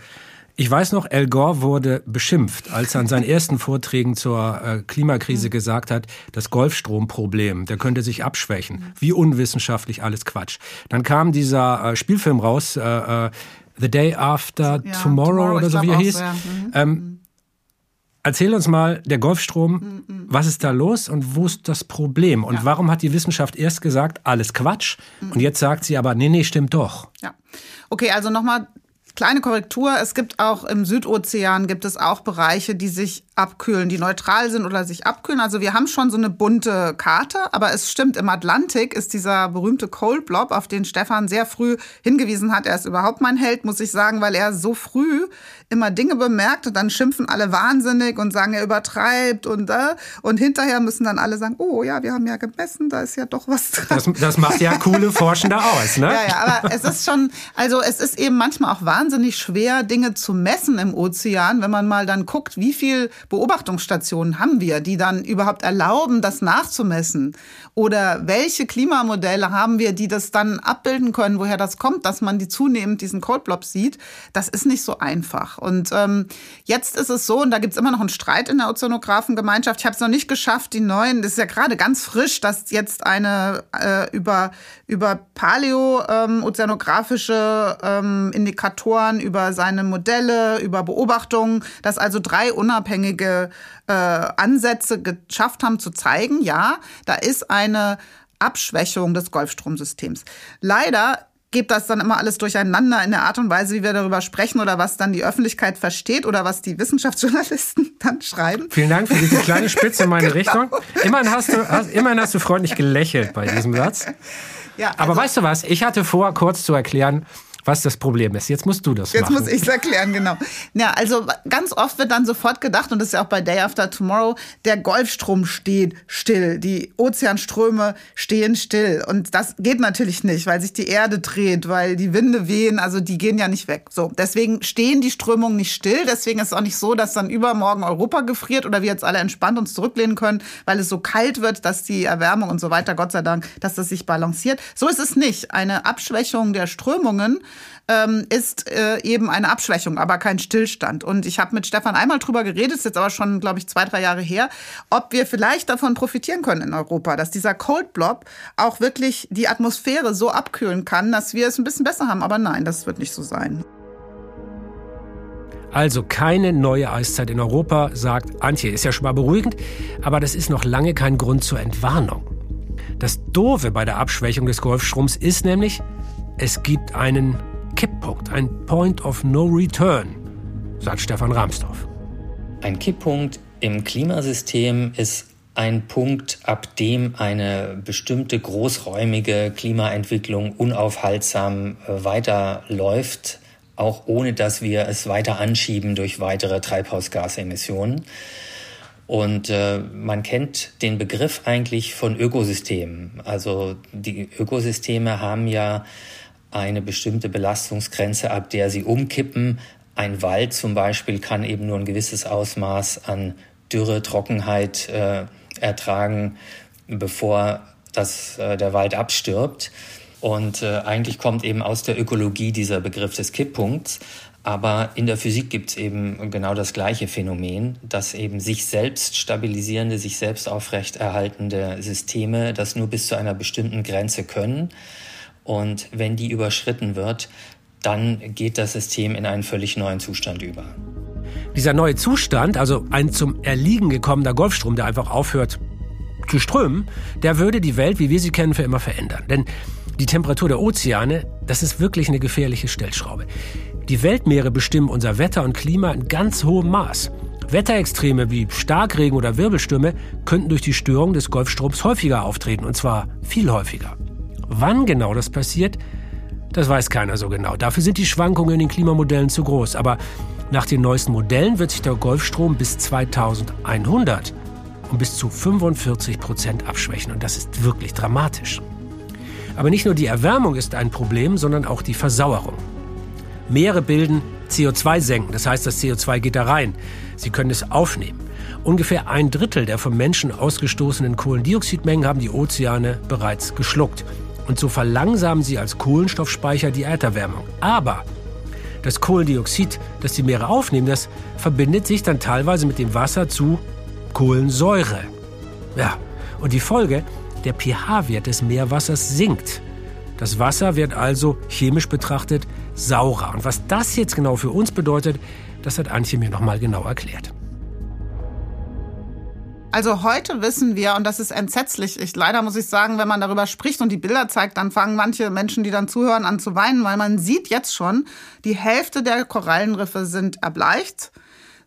Speaker 1: ich weiß noch, Al Gore wurde beschimpft, als er an seinen ersten Vorträgen zur äh, Klimakrise gesagt hat, das Golfstromproblem, der könnte sich abschwächen. Wie unwissenschaftlich, alles Quatsch. Dann kam dieser äh, Spielfilm raus, äh, äh The Day After ja, Tomorrow, Tomorrow, oder so wie er hieß. So, ja. mhm. ähm, mhm. Erzähl uns mal, der Golfstrom, mhm, mhm. was ist da los und wo ist das Problem? Und ja. warum hat die Wissenschaft erst gesagt, alles Quatsch? Mhm. Und jetzt sagt sie aber, nee, nee, stimmt doch.
Speaker 2: Ja. Okay, also nochmal kleine Korrektur. Es gibt auch im Südozean gibt es auch Bereiche, die sich abkühlen, die neutral sind oder sich abkühlen. Also wir haben schon so eine bunte Karte, aber es stimmt, im Atlantik ist dieser berühmte Cold Blob, auf den Stefan sehr früh hingewiesen hat. Er ist überhaupt mein Held, muss ich sagen, weil er so früh immer Dinge bemerkt und dann schimpfen alle wahnsinnig und sagen, er übertreibt und äh, und hinterher müssen dann alle sagen, oh ja, wir haben ja gemessen, da ist ja doch was dran.
Speaker 1: Das, das macht ja coole Forschende aus, ne?
Speaker 2: Ja, ja, aber es ist schon, also es ist eben manchmal auch wahnsinnig schwer, Dinge zu messen im Ozean, wenn man mal dann guckt, wie viel Beobachtungsstationen haben wir, die dann überhaupt erlauben, das nachzumessen? Oder welche Klimamodelle haben wir, die das dann abbilden können, woher das kommt, dass man die zunehmend diesen Cold Blob sieht? Das ist nicht so einfach. Und ähm, jetzt ist es so, und da gibt es immer noch einen Streit in der Ozeanographengemeinschaft. Ich habe es noch nicht geschafft, die neuen, das ist ja gerade ganz frisch, dass jetzt eine äh, über, über paleo-ozeanografische ähm, ähm, Indikatoren, über seine Modelle, über Beobachtungen, dass also drei unabhängige äh, Ansätze geschafft haben zu zeigen, ja, da ist eine Abschwächung des Golfstromsystems. Leider geht das dann immer alles durcheinander in der Art und Weise, wie wir darüber sprechen oder was dann die Öffentlichkeit versteht oder was die Wissenschaftsjournalisten dann schreiben.
Speaker 1: Vielen Dank für diese kleine Spitze in meine genau. Richtung. Immerhin hast, du, hast, immerhin hast du freundlich gelächelt bei diesem Satz. Ja, also Aber weißt du was? Ich hatte vor, kurz zu erklären, was das Problem ist. Jetzt musst du das
Speaker 2: Jetzt
Speaker 1: machen.
Speaker 2: Jetzt muss ich es erklären, genau. Ja, also ganz oft wird dann sofort gedacht, und das ist ja auch bei Day After Tomorrow, der Golfstrom steht still, die Ozeanströme stehen still. Und das geht natürlich nicht, weil sich die Erde dreht, weil die Winde wehen, also die gehen ja nicht weg. So, deswegen stehen die Strömungen nicht still. Deswegen ist es auch nicht so, dass dann übermorgen Europa gefriert oder wir jetzt alle entspannt uns zurücklehnen können, weil es so kalt wird, dass die Erwärmung und so weiter, Gott sei Dank, dass das sich balanciert. So ist es nicht. Eine Abschwächung der Strömungen ähm, ist äh, eben eine Abschwächung, aber kein Stillstand. Und ich habe mit Stefan einmal drüber geredet, ist jetzt aber schon, glaube ich, zwei, drei Jahre her, ob wir vielleicht davon profitieren können in Europa, dass dieser Cold Blob auch wirklich die Atmosphäre so abkühlen kann, dass wir es ein bisschen besser haben. Aber nein, das wird nicht so sein.
Speaker 1: Also keine neue Eiszeit in Europa, sagt Antje. Ist ja schon mal beruhigend, aber das ist noch lange kein Grund zur Entwarnung. Das Doofe bei der Abschwächung des Golfstroms ist nämlich, es gibt einen Kipppunkt, ein Point of No Return, sagt Stefan Rahmsdorf.
Speaker 3: Ein Kipppunkt im Klimasystem ist ein Punkt, ab dem eine bestimmte großräumige Klimaentwicklung unaufhaltsam äh, weiterläuft, auch ohne dass wir es weiter anschieben durch weitere Treibhausgasemissionen. Und äh, man kennt den Begriff eigentlich von Ökosystemen. Also die Ökosysteme haben ja eine bestimmte Belastungsgrenze, ab der sie umkippen. Ein Wald zum Beispiel kann eben nur ein gewisses Ausmaß an Dürre, Trockenheit äh, ertragen, bevor das, äh, der Wald abstirbt. Und äh, eigentlich kommt eben aus der Ökologie dieser Begriff des Kipppunkts. Aber in der Physik gibt es eben genau das gleiche Phänomen, dass eben sich selbst stabilisierende, sich selbst aufrechterhaltende Systeme das nur bis zu einer bestimmten Grenze können. Und wenn die überschritten wird, dann geht das System in einen völlig neuen Zustand über.
Speaker 1: Dieser neue Zustand, also ein zum Erliegen gekommener Golfstrom, der einfach aufhört zu strömen, der würde die Welt, wie wir sie kennen, für immer verändern. Denn die Temperatur der Ozeane, das ist wirklich eine gefährliche Stellschraube. Die Weltmeere bestimmen unser Wetter und Klima in ganz hohem Maß. Wetterextreme wie Starkregen oder Wirbelstürme könnten durch die Störung des Golfstroms häufiger auftreten, und zwar viel häufiger. Wann genau das passiert, das weiß keiner so genau. Dafür sind die Schwankungen in den Klimamodellen zu groß. Aber nach den neuesten Modellen wird sich der Golfstrom bis 2100 um bis zu 45 Prozent abschwächen. Und das ist wirklich dramatisch. Aber nicht nur die Erwärmung ist ein Problem, sondern auch die Versauerung. Meere bilden CO2-Senken, das heißt, das CO2 geht da rein. Sie können es aufnehmen. Ungefähr ein Drittel der vom Menschen ausgestoßenen Kohlendioxidmengen haben die Ozeane bereits geschluckt. Und so verlangsamen sie als Kohlenstoffspeicher die Erderwärmung. Aber das Kohlendioxid, das die Meere aufnehmen, das verbindet sich dann teilweise mit dem Wasser zu Kohlensäure. Ja, und die Folge, der pH-Wert des Meerwassers sinkt. Das Wasser wird also chemisch betrachtet saurer. Und was das jetzt genau für uns bedeutet, das hat Antje mir nochmal genau erklärt.
Speaker 2: Also heute wissen wir, und das ist entsetzlich, ich, leider muss ich sagen, wenn man darüber spricht und die Bilder zeigt, dann fangen manche Menschen, die dann zuhören, an zu weinen, weil man sieht jetzt schon, die Hälfte der Korallenriffe sind erbleicht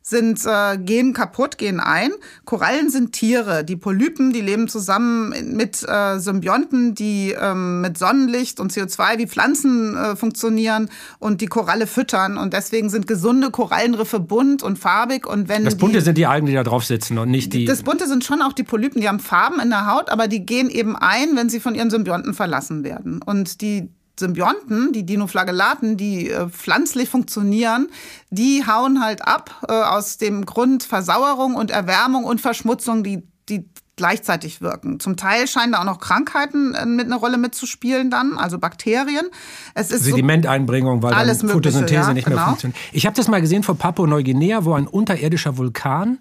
Speaker 2: sind, äh, gehen kaputt, gehen ein. Korallen sind Tiere. Die Polypen, die leben zusammen mit äh, Symbionten, die ähm, mit Sonnenlicht und CO2 wie Pflanzen äh, funktionieren und die Koralle füttern. Und deswegen sind gesunde Korallenriffe bunt und farbig. Und wenn
Speaker 1: das Bunte die, sind die Algen, die da drauf sitzen und nicht die.
Speaker 2: Das Bunte sind schon auch die Polypen, die haben Farben in der Haut, aber die gehen eben ein, wenn sie von ihren Symbionten verlassen werden. Und die Symbionten, die Dinoflagellaten, die äh, pflanzlich funktionieren, die hauen halt ab äh, aus dem Grund Versauerung und Erwärmung und Verschmutzung, die, die gleichzeitig wirken. Zum Teil scheinen da auch noch Krankheiten äh, mit eine Rolle mitzuspielen dann, also Bakterien.
Speaker 1: Es ist Sedimenteinbringung, weil alles dann Photosynthese ja, nicht mehr genau. funktioniert. Ich habe das mal gesehen vor Papua-Neuguinea, wo ein unterirdischer Vulkan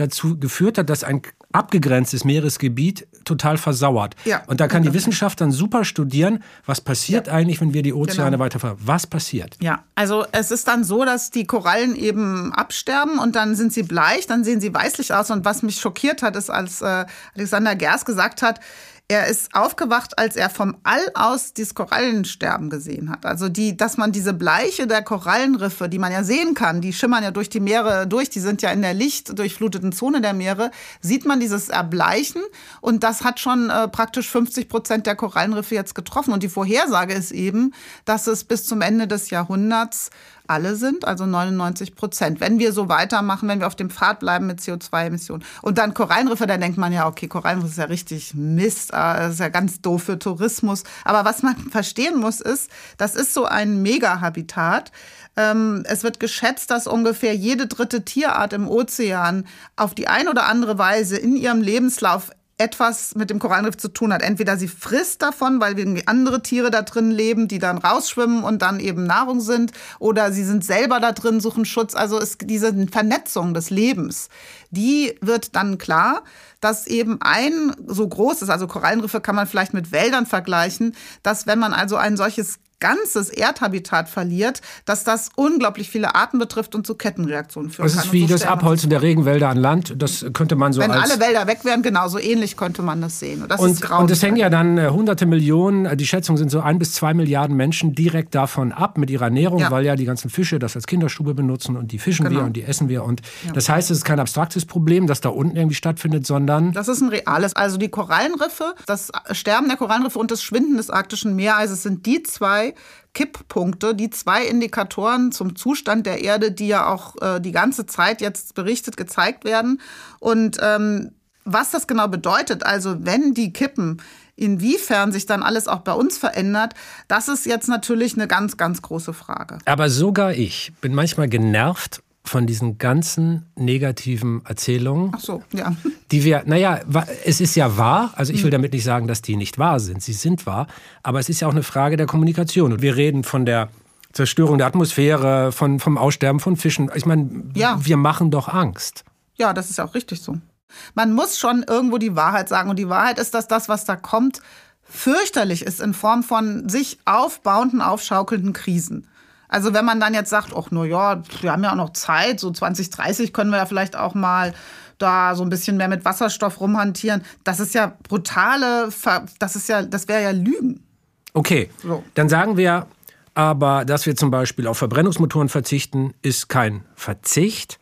Speaker 1: dazu geführt hat, dass ein abgegrenztes Meeresgebiet total versauert. Ja, und da kann die Wissenschaft dann super studieren, was passiert ja. eigentlich, wenn wir die Ozeane genau. weiter Was passiert?
Speaker 2: Ja, also es ist dann so, dass die Korallen eben absterben und dann sind sie bleich, dann sehen sie weißlich aus. Und was mich schockiert hat, ist, als äh, Alexander Gers gesagt hat, Er ist aufgewacht, als er vom All aus das Korallensterben gesehen hat. Also die, dass man diese Bleiche der Korallenriffe, die man ja sehen kann, die schimmern ja durch die Meere durch, die sind ja in der lichtdurchfluteten Zone der Meere, sieht man dieses Erbleichen und das hat schon äh, praktisch 50 Prozent der Korallenriffe jetzt getroffen. Und die Vorhersage ist eben, dass es bis zum Ende des Jahrhunderts alle sind, also 99 Prozent. Wenn wir so weitermachen, wenn wir auf dem Pfad bleiben mit CO2-Emissionen. Und dann Korallenriffe, da denkt man ja, okay, Korallenriffe ist ja richtig Mist, ah, das ist ja ganz doof für Tourismus. Aber was man verstehen muss, ist, das ist so ein Megahabitat. Ähm, es wird geschätzt, dass ungefähr jede dritte Tierart im Ozean auf die ein oder andere Weise in ihrem Lebenslauf etwas mit dem Korallenriff zu tun hat. Entweder sie frisst davon, weil irgendwie andere Tiere da drin leben, die dann rausschwimmen und dann eben Nahrung sind, oder sie sind selber da drin, suchen Schutz. Also ist diese Vernetzung des Lebens, die wird dann klar, dass eben ein so großes, also Korallenriffe kann man vielleicht mit Wäldern vergleichen, dass wenn man also ein solches ganzes Erdhabitat verliert, dass das unglaublich viele Arten betrifft und zu Kettenreaktionen führt.
Speaker 1: Das ist wie so das Abholzen der Regenwälder an Land. Das könnte man so
Speaker 2: Wenn alle Wälder weg wären, genauso ähnlich könnte man das sehen.
Speaker 1: Und das, und, und es hängen ja dann äh, hunderte Millionen, äh, die Schätzung sind so ein bis zwei Milliarden Menschen direkt davon ab mit ihrer Ernährung, ja. weil ja die ganzen Fische das als Kinderstube benutzen und die fischen genau. wir und die essen wir. Und ja. das heißt, es ist kein abstraktes Problem, das da unten irgendwie stattfindet, sondern...
Speaker 2: Das ist ein reales. Also die Korallenriffe, das Sterben der Korallenriffe und das Schwinden des arktischen Meereises sind die zwei Kipppunkte, die zwei Indikatoren zum Zustand der Erde, die ja auch äh, die ganze Zeit jetzt berichtet, gezeigt werden. Und ähm, was das genau bedeutet, also wenn die kippen, inwiefern sich dann alles auch bei uns verändert, das ist jetzt natürlich eine ganz, ganz große Frage.
Speaker 1: Aber sogar ich bin manchmal genervt von diesen ganzen negativen Erzählungen.
Speaker 2: Ach so, ja.
Speaker 1: Die wir, naja, es ist ja wahr, also ich will hm. damit nicht sagen, dass die nicht wahr sind, sie sind wahr, aber es ist ja auch eine Frage der Kommunikation. Und wir reden von der Zerstörung der Atmosphäre, von, vom Aussterben von Fischen. Ich meine, ja. wir machen doch Angst.
Speaker 2: Ja, das ist auch richtig so. Man muss schon irgendwo die Wahrheit sagen. Und die Wahrheit ist, dass das, was da kommt, fürchterlich ist in Form von sich aufbauenden, aufschaukelnden Krisen. Also wenn man dann jetzt sagt, ach nur ja, wir haben ja auch noch Zeit, so 2030 können wir ja vielleicht auch mal da so ein bisschen mehr mit Wasserstoff rumhantieren. Das ist ja brutale, das ist ja, das wäre ja Lügen.
Speaker 1: Okay, so. dann sagen wir aber, dass wir zum Beispiel auf Verbrennungsmotoren verzichten, ist kein Verzicht.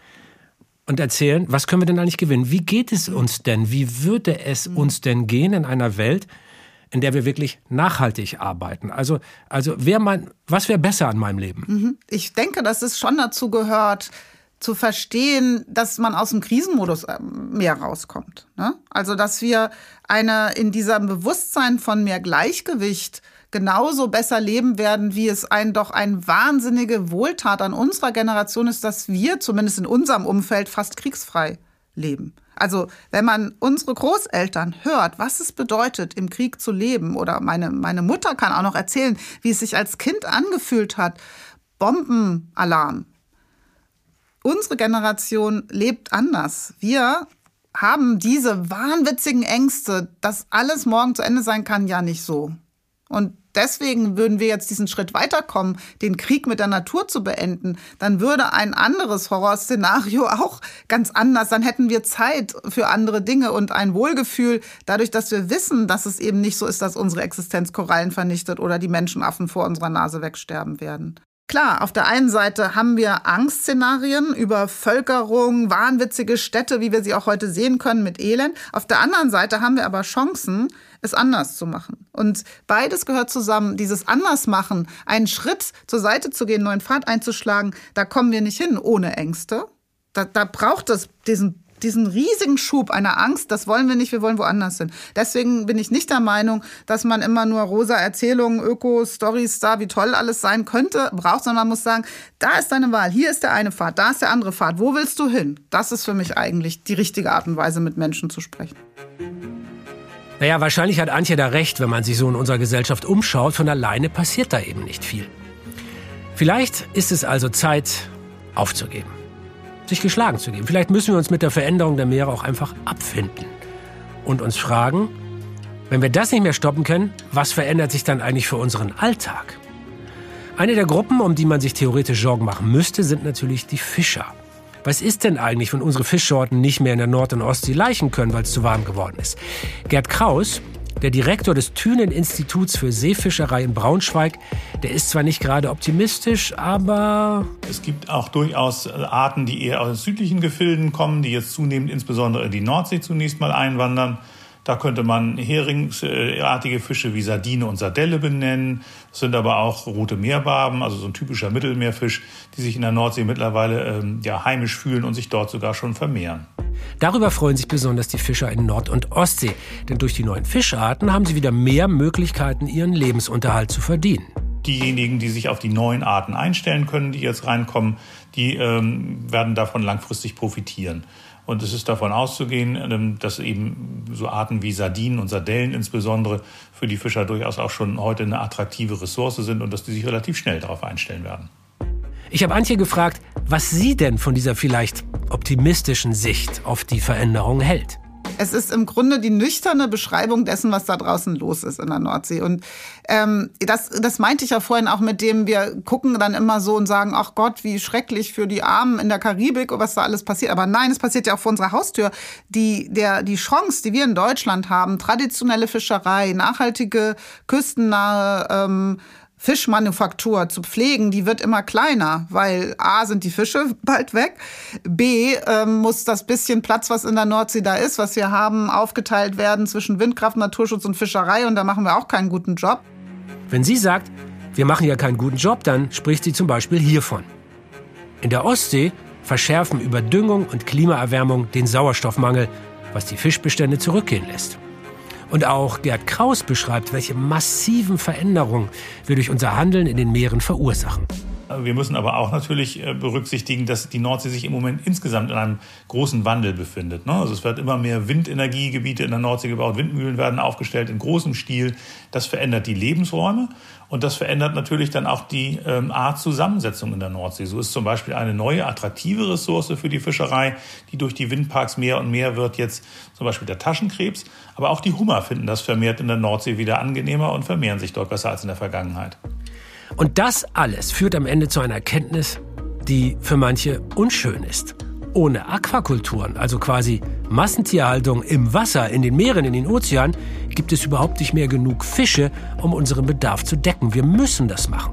Speaker 1: Und erzählen, was können wir denn eigentlich gewinnen? Wie geht es uns denn? Wie würde es uns denn gehen in einer Welt, in der wir wirklich nachhaltig arbeiten. Also, also wer mein, was wäre besser an meinem Leben?
Speaker 2: Mhm. Ich denke, dass es schon dazu gehört, zu verstehen, dass man aus dem Krisenmodus äh, mehr rauskommt. Ne? Also, dass wir eine in diesem Bewusstsein von mehr Gleichgewicht genauso besser leben werden, wie es ein doch ein wahnsinnige Wohltat an unserer Generation ist, dass wir zumindest in unserem Umfeld fast kriegsfrei leben. Also wenn man unsere Großeltern hört, was es bedeutet, im Krieg zu leben, oder meine, meine Mutter kann auch noch erzählen, wie es sich als Kind angefühlt hat, Bombenalarm. Unsere Generation lebt anders. Wir haben diese wahnwitzigen Ängste, dass alles morgen zu Ende sein kann, ja nicht so. Und deswegen würden wir jetzt diesen Schritt weiterkommen, den Krieg mit der Natur zu beenden, dann würde ein anderes Horrorszenario auch ganz anders, dann hätten wir Zeit für andere Dinge und ein Wohlgefühl, dadurch, dass wir wissen, dass es eben nicht so ist, dass unsere Existenz Korallen vernichtet oder die Menschenaffen vor unserer Nase wegsterben werden. Klar, auf der einen Seite haben wir Angstszenarien über Völkerung, wahnwitzige Städte, wie wir sie auch heute sehen können mit Elend. Auf der anderen Seite haben wir aber Chancen, es anders zu machen. Und beides gehört zusammen. Dieses Andersmachen, einen Schritt zur Seite zu gehen, neuen Pfad einzuschlagen, da kommen wir nicht hin ohne Ängste. Da, da braucht es diesen diesen riesigen Schub einer Angst, das wollen wir nicht, wir wollen woanders hin. Deswegen bin ich nicht der Meinung, dass man immer nur rosa Erzählungen, Öko-Stories da, wie toll alles sein könnte, braucht, sondern man muss sagen, da ist deine Wahl, hier ist der eine Pfad, da ist der andere Pfad, wo willst du hin? Das ist für mich eigentlich die richtige Art und Weise, mit Menschen zu sprechen.
Speaker 1: Naja, wahrscheinlich hat Antje da recht, wenn man sich so in unserer Gesellschaft umschaut, von alleine passiert da eben nicht viel. Vielleicht ist es also Zeit, aufzugeben sich geschlagen zu geben. Vielleicht müssen wir uns mit der Veränderung der Meere auch einfach abfinden und uns fragen, wenn wir das nicht mehr stoppen können, was verändert sich dann eigentlich für unseren Alltag? Eine der Gruppen, um die man sich theoretisch Sorgen machen müsste, sind natürlich die Fischer. Was ist denn eigentlich, wenn unsere Fischsorten nicht mehr in der Nord- und Ostsee laichen können, weil es zu warm geworden ist? Gerd Kraus Der Direktor des Thünen-Instituts für Seefischerei in Braunschweig, der ist zwar nicht gerade optimistisch, aber...
Speaker 4: Es gibt auch durchaus Arten, die eher aus südlichen Gefilden kommen, die jetzt zunehmend insbesondere in die Nordsee zunächst mal einwandern. Da könnte man heringsartige Fische wie Sardine und Sardelle benennen. Das sind aber auch rote Meerbarben, also so ein typischer Mittelmeerfisch, die sich in der Nordsee mittlerweile ähm, ja, heimisch fühlen und sich dort sogar schon vermehren.
Speaker 1: Darüber freuen sich besonders die Fischer in Nord- und Ostsee, denn durch die neuen Fischarten haben sie wieder mehr Möglichkeiten, ihren Lebensunterhalt zu verdienen.
Speaker 4: Diejenigen, die sich auf die neuen Arten einstellen können, die jetzt reinkommen, die ähm, werden davon langfristig profitieren. Und es ist davon auszugehen, ähm, dass eben so Arten wie Sardinen und Sardellen insbesondere für die Fischer durchaus auch schon heute eine attraktive Ressource sind und dass die sich relativ schnell darauf einstellen werden.
Speaker 1: Ich habe Antje gefragt, was sie denn von dieser vielleicht optimistischen Sicht auf die Veränderung hält.
Speaker 2: Es ist im Grunde die nüchterne Beschreibung dessen, was da draußen los ist in der Nordsee. Und ähm, das, das meinte ich ja vorhin auch mit dem, wir gucken dann immer so und sagen, ach Gott, wie schrecklich für die Armen in der Karibik, was da alles passiert. Aber nein, es passiert ja auch vor unserer Haustür. Die, der, die Chance, die wir in Deutschland haben, traditionelle Fischerei, nachhaltige, küstennahe ähm, Fischmanufaktur zu pflegen, die wird immer kleiner, weil A sind die Fische bald weg, B ähm, muss das bisschen Platz, was in der Nordsee da ist, was wir haben, aufgeteilt werden zwischen Windkraft, Naturschutz und Fischerei und da machen wir auch keinen guten Job.
Speaker 1: Wenn sie sagt, wir machen ja keinen guten Job, dann spricht sie zum Beispiel hiervon. In der Ostsee verschärfen Überdüngung und Klimaerwärmung den Sauerstoffmangel, was die Fischbestände zurückgehen lässt. Und auch Gerd Kraus beschreibt, welche massiven Veränderungen wir durch unser Handeln in den Meeren verursachen.
Speaker 4: Wir müssen aber auch natürlich äh, berücksichtigen, dass die Nordsee sich im Moment insgesamt in einem großen Wandel befindet. Ne? Also es wird immer mehr Windenergiegebiete in der Nordsee gebaut, Windmühlen werden aufgestellt in großem Stil. Das verändert die Lebensräume und das verändert natürlich dann auch die ähm, Art Zusammensetzung in der Nordsee. So ist zum Beispiel eine neue attraktive Ressource für die Fischerei, die durch die Windparks mehr und mehr wird, jetzt zum Beispiel der Taschenkrebs. Aber auch die Hummer finden das vermehrt in der Nordsee wieder angenehmer und vermehren sich dort besser als in der Vergangenheit.
Speaker 1: Und das alles führt am Ende zu einer Erkenntnis, die für manche unschön ist. Ohne Aquakulturen, also quasi Massentierhaltung im Wasser, in den Meeren, in den Ozeanen, gibt es überhaupt nicht mehr genug Fische, um unseren Bedarf zu decken. Wir müssen das machen.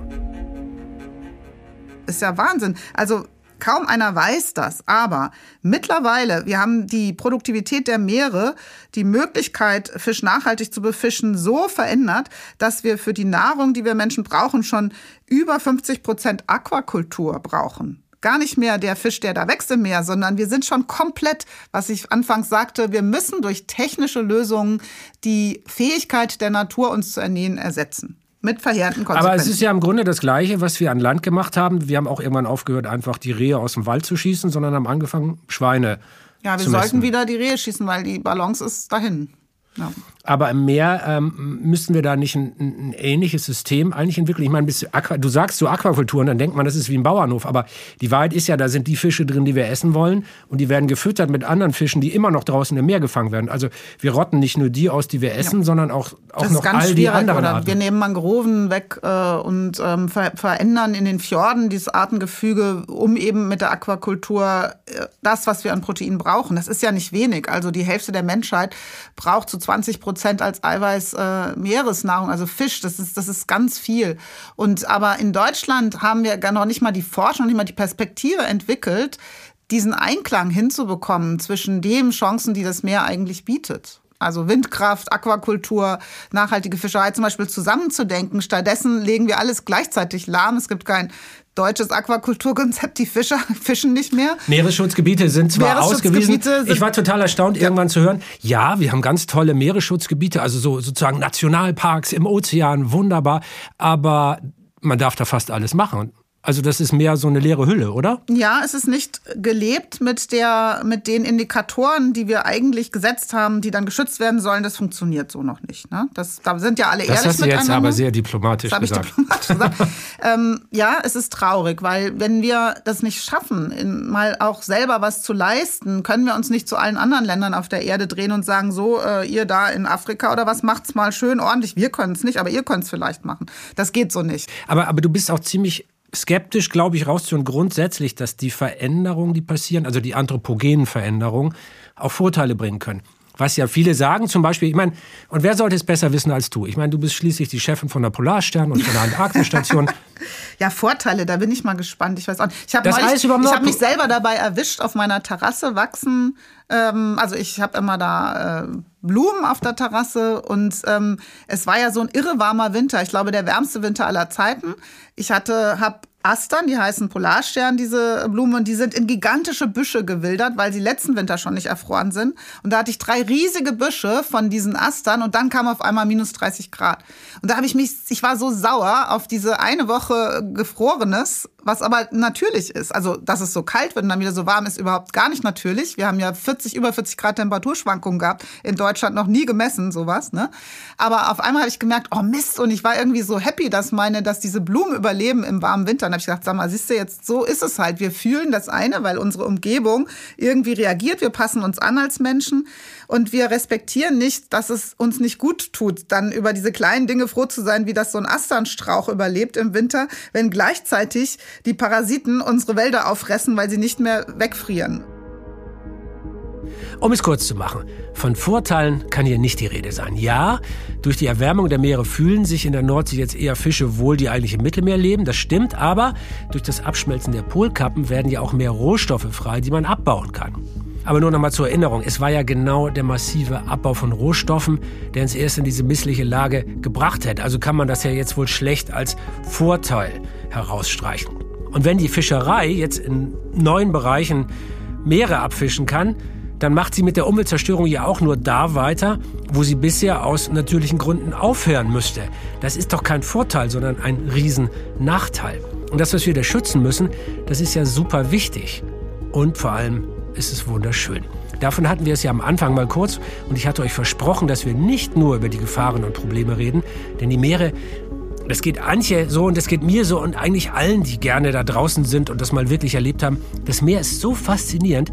Speaker 2: Ist ja Wahnsinn. Also Kaum einer weiß das, aber mittlerweile, wir haben die Produktivität der Meere, die Möglichkeit, Fisch nachhaltig zu befischen, so verändert, dass wir für die Nahrung, die wir Menschen brauchen, schon über 50 Prozent Aquakultur brauchen. Gar nicht mehr der Fisch, der da wächst im Meer, sondern wir sind schon komplett, was ich anfangs sagte, wir müssen durch technische Lösungen die Fähigkeit der Natur, uns zu ernähren, ersetzen mit verheerenden Konsequenzen.
Speaker 1: Aber es ist ja im Grunde das Gleiche, was wir an Land gemacht haben. Wir haben auch irgendwann aufgehört, einfach die Rehe aus dem Wald zu schießen, sondern haben angefangen, Schweine
Speaker 2: ja, wir sollten wieder die Rehe schießen, weil die Balance ist dahin. Ja.
Speaker 1: Aber im Meer ähm, müssten wir da nicht ein, ein, ähnliches System eigentlich entwickeln. Ich meine, du sagst so Aquakulturen, dann denkt man, das ist wie ein Bauernhof. Aber die Wahrheit ist ja, da sind die Fische drin, die wir essen wollen. Und die werden gefüttert mit anderen Fischen, die immer noch draußen im Meer gefangen werden. Also wir rotten nicht nur die aus, die wir essen, ja. sondern auch, auch noch all die anderen Arten.
Speaker 2: Wir nehmen Mangroven weg äh, und ähm, ver verändern in den Fjorden dieses Artengefüge, um eben mit der Aquakultur äh, das, was wir an Protein brauchen. Das ist ja nicht wenig. Also die Hälfte der Menschheit braucht zu 20 Prozent als Eiweiß äh, Meeresnahrung, also Fisch. Das ist, das ist ganz viel. Und aber in Deutschland haben wir noch nicht mal die Forschung, noch nicht mal die Perspektive entwickelt, diesen Einklang hinzubekommen zwischen den Chancen, die das Meer eigentlich bietet also Windkraft, Aquakultur, nachhaltige Fischerei zum Beispiel zusammenzudenken. Stattdessen legen wir alles gleichzeitig lahm. Es gibt kein deutsches Aquakulturkonzept, die Fischer fischen nicht mehr.
Speaker 1: Meeresschutzgebiete sind zwar ausgewiesen. Sind ich war total erstaunt, ja. irgendwann zu hören, ja, wir haben ganz tolle Meeresschutzgebiete, also so sozusagen Nationalparks im Ozean, wunderbar, aber man darf da fast alles machen. Also das ist mehr so eine leere Hülle, oder?
Speaker 2: Ja, es ist nicht gelebt mit, der, mit den Indikatoren, die wir eigentlich gesetzt haben, die dann geschützt werden sollen. Das funktioniert so noch nicht. Ne? Das, da sind ja alle
Speaker 1: das
Speaker 2: ehrlich
Speaker 1: hast du jetzt aber sehr diplomatisch das gesagt. Ich diplomatisch gesagt.
Speaker 2: ähm, ja, es ist traurig, weil wenn wir das nicht schaffen, in, mal auch selber was zu leisten, können wir uns nicht zu allen anderen Ländern auf der Erde drehen und sagen, so, äh, ihr da in Afrika oder was, macht's mal schön ordentlich. Wir können es nicht, aber ihr könnt es vielleicht machen. Das geht so nicht.
Speaker 1: Aber, aber du bist auch ziemlich skeptisch, glaube ich, rauszuhören, grundsätzlich, dass die Veränderungen, die passieren, also die anthropogenen Veränderungen, auch Vorteile bringen können. was ja viele sagen, zum Beispiel, ich meine, und wer sollte es besser wissen als du? Ich meine, du bist schließlich die Chefin von der Polarstern und von der Antarktisstation.
Speaker 2: ja, Vorteile, da bin ich mal gespannt. Ich weiß auch nicht. Ich habe
Speaker 1: hab
Speaker 2: mich selber dabei erwischt, auf meiner Terrasse wachsen. Ähm, also ich habe immer da äh, Blumen auf der Terrasse und ähm, es war ja so ein irre warmer Winter. Ich glaube, der wärmste Winter aller Zeiten. Ich hatte, habe Astern, die heißen Polarstern, diese Blumen, und die sind in gigantische Büsche gewildert, weil sie letzten Winter schon nicht erfroren sind. Und da hatte ich drei riesige Büsche von diesen Astern und dann kam auf einmal minus 30 Grad. Und da habe ich mich, ich war so sauer auf diese eine Woche Gefrorenes, was aber natürlich ist. Also, dass es so kalt wird und dann wieder so warm ist, überhaupt gar nicht natürlich. Wir haben ja 40, über 40 Grad Temperaturschwankungen gehabt. In Deutschland noch nie gemessen, sowas, ne? Aber auf einmal habe ich gemerkt, oh Mist, und ich war irgendwie so happy, dass meine, dass diese Blumen überleben im warmen Winter habe ich gedacht, sag mal, siehst du jetzt, so ist es halt. Wir fühlen das eine, weil unsere Umgebung irgendwie reagiert. Wir passen uns an als Menschen und wir respektieren nicht, dass es uns nicht gut tut, dann über diese kleinen Dinge froh zu sein, wie das so ein Asternstrauch überlebt im Winter, wenn gleichzeitig die Parasiten unsere Wälder auffressen, weil sie nicht mehr wegfrieren.
Speaker 1: Um es kurz zu machen, von Vorteilen kann hier nicht die Rede sein. Ja, durch die Erwärmung der Meere fühlen sich in der Nordsee jetzt eher Fische wohl, die eigentlich im Mittelmeer leben, das stimmt, aber durch das Abschmelzen der Polkappen werden ja auch mehr Rohstoffe frei, die man abbauen kann. Aber nur noch mal zur Erinnerung, es war ja genau der massive Abbau von Rohstoffen, der uns erst in diese missliche Lage gebracht hat. Also kann man das ja jetzt wohl schlecht als Vorteil herausstreichen. Und wenn die Fischerei jetzt in neuen Bereichen Meere abfischen kann, dann macht sie mit der Umweltzerstörung ja auch nur da weiter, wo sie bisher aus natürlichen Gründen aufhören müsste. Das ist doch kein Vorteil, sondern ein Riesennachteil. Und das, was wir da schützen müssen, das ist ja super wichtig. Und vor allem ist es wunderschön. Davon hatten wir es ja am Anfang mal kurz und ich hatte euch versprochen, dass wir nicht nur über die Gefahren und Probleme reden, denn die Meere, das geht Antje so und das geht mir so und eigentlich allen, die gerne da draußen sind und das mal wirklich erlebt haben. Das Meer ist so faszinierend,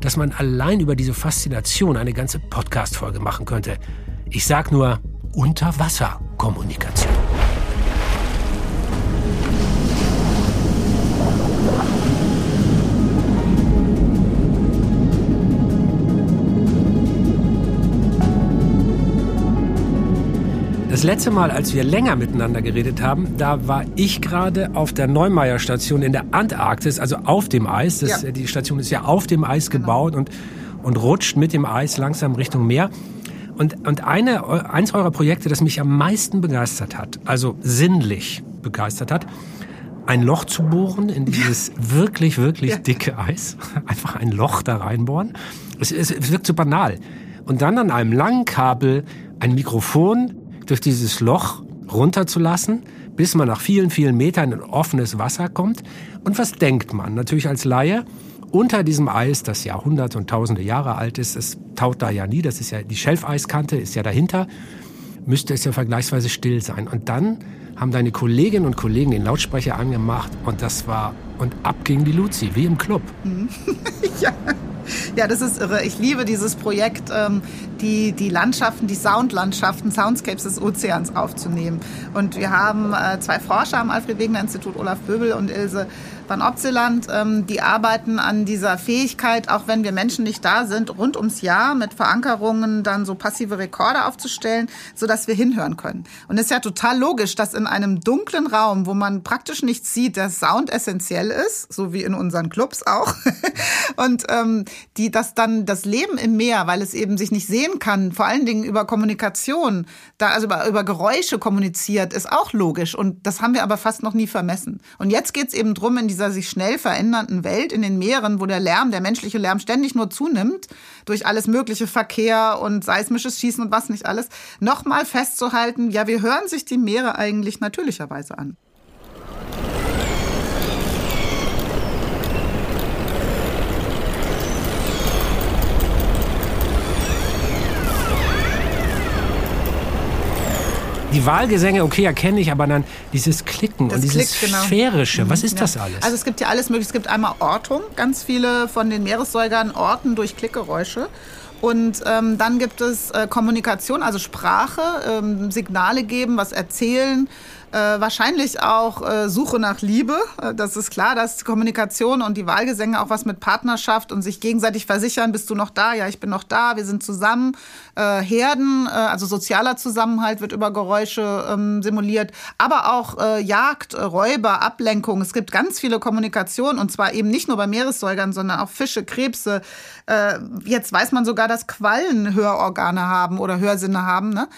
Speaker 1: dass man allein über diese Faszination eine ganze Podcast-Folge machen könnte. Ich sag nur Unterwasserkommunikation. Das letzte Mal, als wir länger miteinander geredet haben, da war ich gerade auf der Neumeier Station in der Antarktis, also auf dem Eis. Das, ja. Die Station ist ja auf dem Eis genau. gebaut und, und rutscht mit dem Eis langsam Richtung Meer. Und, und eine, eins eurer Projekte, das mich am meisten begeistert hat, also sinnlich begeistert hat, ein Loch zu bohren in dieses wirklich, wirklich ja. dicke Eis. Einfach ein Loch da reinbohren. Es, es, es wirkt so banal. Und dann an einem langen Kabel ein Mikrofon durch dieses Loch runterzulassen, bis man nach vielen, vielen Metern in offenes Wasser kommt. Und was denkt man? Natürlich als Laie, unter diesem Eis, das Jahrhunderte und Tausende Jahre alt ist, es taut da ja nie, das ist ja die Schelfeiskante, ist ja dahinter, müsste es ja vergleichsweise still sein. Und dann haben deine Kolleginnen und Kollegen den Lautsprecher angemacht und das war, und ab ging die Luzi, wie im Club.
Speaker 2: ja. Ja, das ist irre. Ich liebe dieses Projekt, ähm, die, die Landschaften, die Soundlandschaften, Soundscapes des Ozeans aufzunehmen. Und wir haben äh, zwei Forscher am Alfred-Wegener-Institut, Olaf Böbel und Ilse Van Opzeland, ähm, die arbeiten an dieser Fähigkeit, auch wenn wir Menschen nicht da sind, rund ums Jahr mit Verankerungen dann so passive Rekorde aufzustellen, sodass wir hinhören können. Und es ist ja total logisch, dass in einem dunklen Raum, wo man praktisch nichts sieht, der Sound essentiell ist, so wie in unseren Clubs auch. Und ähm, die, dass dann das Leben im Meer, weil es eben sich nicht sehen kann, vor allen Dingen über Kommunikation, da also über, über Geräusche kommuniziert, ist auch logisch. Und das haben wir aber fast noch nie vermessen. Und jetzt geht es eben drum in dieser sich schnell verändernden Welt, in den Meeren, wo der Lärm, der menschliche Lärm ständig nur zunimmt, durch alles mögliche Verkehr und seismisches Schießen und was nicht alles, nochmal festzuhalten, ja, wir hören sich die Meere eigentlich natürlicherweise an.
Speaker 1: Die Wahlgesänge, okay, erkenne ich, aber dann dieses Klicken das und dieses Klick, genau. Sphärische, was ist ja. das alles?
Speaker 2: Also es gibt ja alles mögliche. Es gibt einmal Ortung, ganz viele von den Meeressäugern orten durch Klickgeräusche. Und ähm, dann gibt es äh, Kommunikation, also Sprache, ähm, Signale geben, was erzählen, Äh, wahrscheinlich auch äh, Suche nach Liebe. Äh, das ist klar, dass Kommunikation und die Wahlgesänge auch was mit Partnerschaft und sich gegenseitig versichern, bist du noch da? Ja, ich bin noch da, wir sind zusammen. Äh, Herden, äh, also sozialer Zusammenhalt wird über Geräusche ähm, simuliert, aber auch Jagd, Räuber, Ablenkung. Es gibt ganz viele Kommunikationen und zwar eben nicht nur bei Meeressäugern, sondern auch Fische, Krebse. jetzt weiß man sogar, dass Quallen Hörorgane haben oder Hörsinne haben. Ne?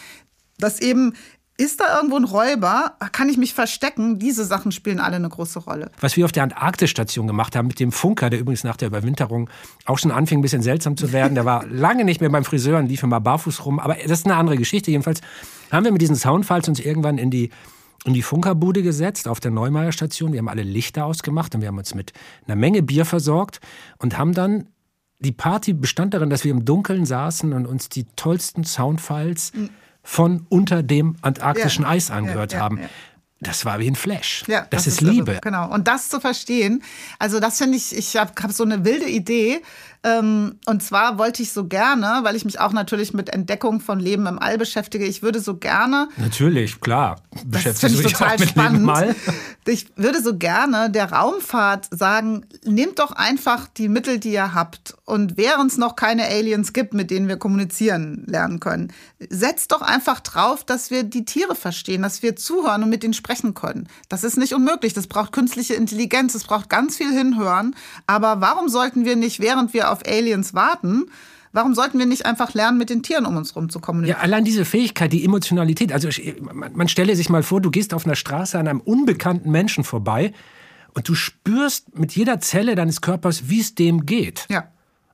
Speaker 2: Dass eben ist da irgendwo ein Räuber? Kann ich mich verstecken? Diese Sachen spielen alle eine große Rolle.
Speaker 1: Was wir auf der Antarktisstation gemacht haben mit dem Funker, der übrigens nach der Überwinterung auch schon anfing, ein bisschen seltsam zu werden. Der war lange nicht mehr beim Friseur und lief immer barfuß rum. Aber das ist eine andere Geschichte. Jedenfalls haben wir mit diesen Soundfiles uns irgendwann in die in die Funkerbude gesetzt auf der Neumeier Station. Wir haben alle Lichter ausgemacht und wir haben uns mit einer Menge Bier versorgt und haben dann die Party bestand darin, dass wir im Dunkeln saßen und uns die tollsten Soundfiles mhm von unter dem antarktischen ja, Eis angehört ja, haben. Das war wie ein Flash. Ja, das, das ist, ist Liebe.
Speaker 2: genau. Und das zu verstehen, also das finde ich, ich habe hab so eine wilde Idee. Ähm, und zwar wollte ich so gerne, weil ich mich auch natürlich mit Entdeckung von Leben im All beschäftige, ich würde so gerne.
Speaker 1: Natürlich, klar.
Speaker 2: Beschäftigst du dich total auch mit spannend. Leben im All? Ich würde so gerne der Raumfahrt sagen, nehmt doch einfach die Mittel, die ihr habt. Und während es noch keine Aliens gibt, mit denen wir kommunizieren lernen können, setzt doch einfach drauf, dass wir die Tiere verstehen, dass wir zuhören und mit ihnen sprechen können. Das ist nicht unmöglich. Das braucht künstliche Intelligenz, es braucht ganz viel Hinhören. Aber warum sollten wir nicht, während wir auf Aliens warten, Warum sollten wir nicht einfach lernen, mit den Tieren um uns herum zu kommunizieren?
Speaker 1: Ja, allein diese Fähigkeit, die Emotionalität. Also man stelle sich mal vor, du gehst auf einer Straße an einem unbekannten Menschen vorbei und du spürst mit jeder Zelle deines Körpers, wie es dem geht.
Speaker 2: Ja.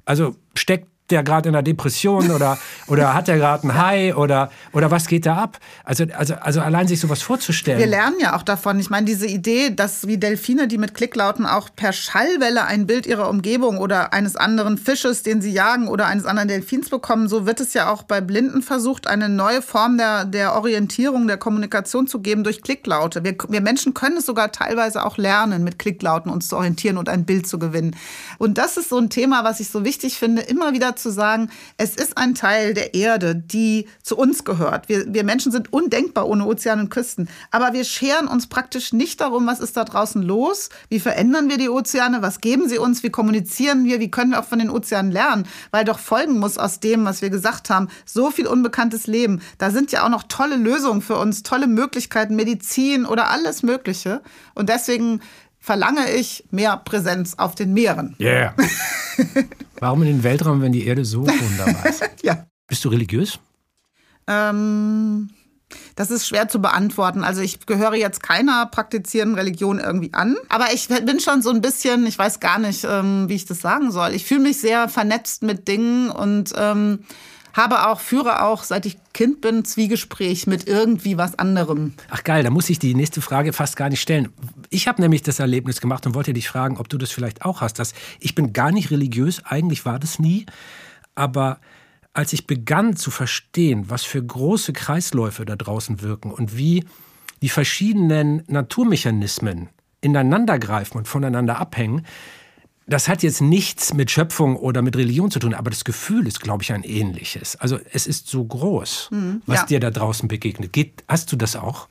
Speaker 1: Also steckt der gerade in einer Depression oder, oder hat der gerade ein High oder, oder was geht da ab? Also, also, also allein sich sowas vorzustellen.
Speaker 2: Wir lernen ja auch davon. Ich meine, diese Idee, dass wie Delfine, die mit Klicklauten auch per Schallwelle ein Bild ihrer Umgebung oder eines anderen Fisches, den sie jagen oder eines anderen Delfins bekommen, so wird es ja auch bei Blinden versucht, eine neue Form der, der Orientierung, der Kommunikation zu geben durch Klicklaute. Wir, wir Menschen können es sogar teilweise auch lernen, mit Klicklauten uns zu orientieren und ein Bild zu gewinnen. Und das ist so ein Thema, was ich so wichtig finde, immer wieder zu sagen, es ist ein Teil der Erde, die zu uns gehört. Wir, wir Menschen sind undenkbar ohne Ozeane und Küsten. Aber wir scheren uns praktisch nicht darum, was ist da draußen los, wie verändern wir die Ozeane, was geben sie uns, wie kommunizieren wir, wie können wir auch von den Ozeanen lernen, weil doch folgen muss aus dem, was wir gesagt haben, so viel unbekanntes Leben. Da sind ja auch noch tolle Lösungen für uns, tolle Möglichkeiten, Medizin oder alles Mögliche. Und deswegen verlange ich mehr Präsenz auf den Meeren.
Speaker 1: Yeah. Warum in den Weltraum, wenn die Erde so wunderbar ist?
Speaker 2: ja.
Speaker 1: Bist du religiös?
Speaker 2: Ähm, das ist schwer zu beantworten. Also ich gehöre jetzt keiner praktizierenden Religion irgendwie an. Aber ich bin schon so ein bisschen, ich weiß gar nicht, ähm, wie ich das sagen soll. Ich fühle mich sehr vernetzt mit Dingen und ähm, habe auch, führe auch, seit ich Kind bin, Zwiegespräch mit irgendwie was anderem.
Speaker 1: Ach geil, da muss ich die nächste Frage fast gar nicht stellen. Ich habe nämlich das Erlebnis gemacht und wollte dich fragen, ob du das vielleicht auch hast. Dass ich bin gar nicht religiös, eigentlich war das nie, aber als ich begann zu verstehen, was für große Kreisläufe da draußen wirken und wie die verschiedenen Naturmechanismen ineinandergreifen und voneinander abhängen, das hat jetzt nichts mit Schöpfung oder mit Religion zu tun, aber das Gefühl ist, glaube ich, ein ähnliches. Also es ist so groß, mhm, was ja. dir da draußen begegnet. Geht, hast du das auch?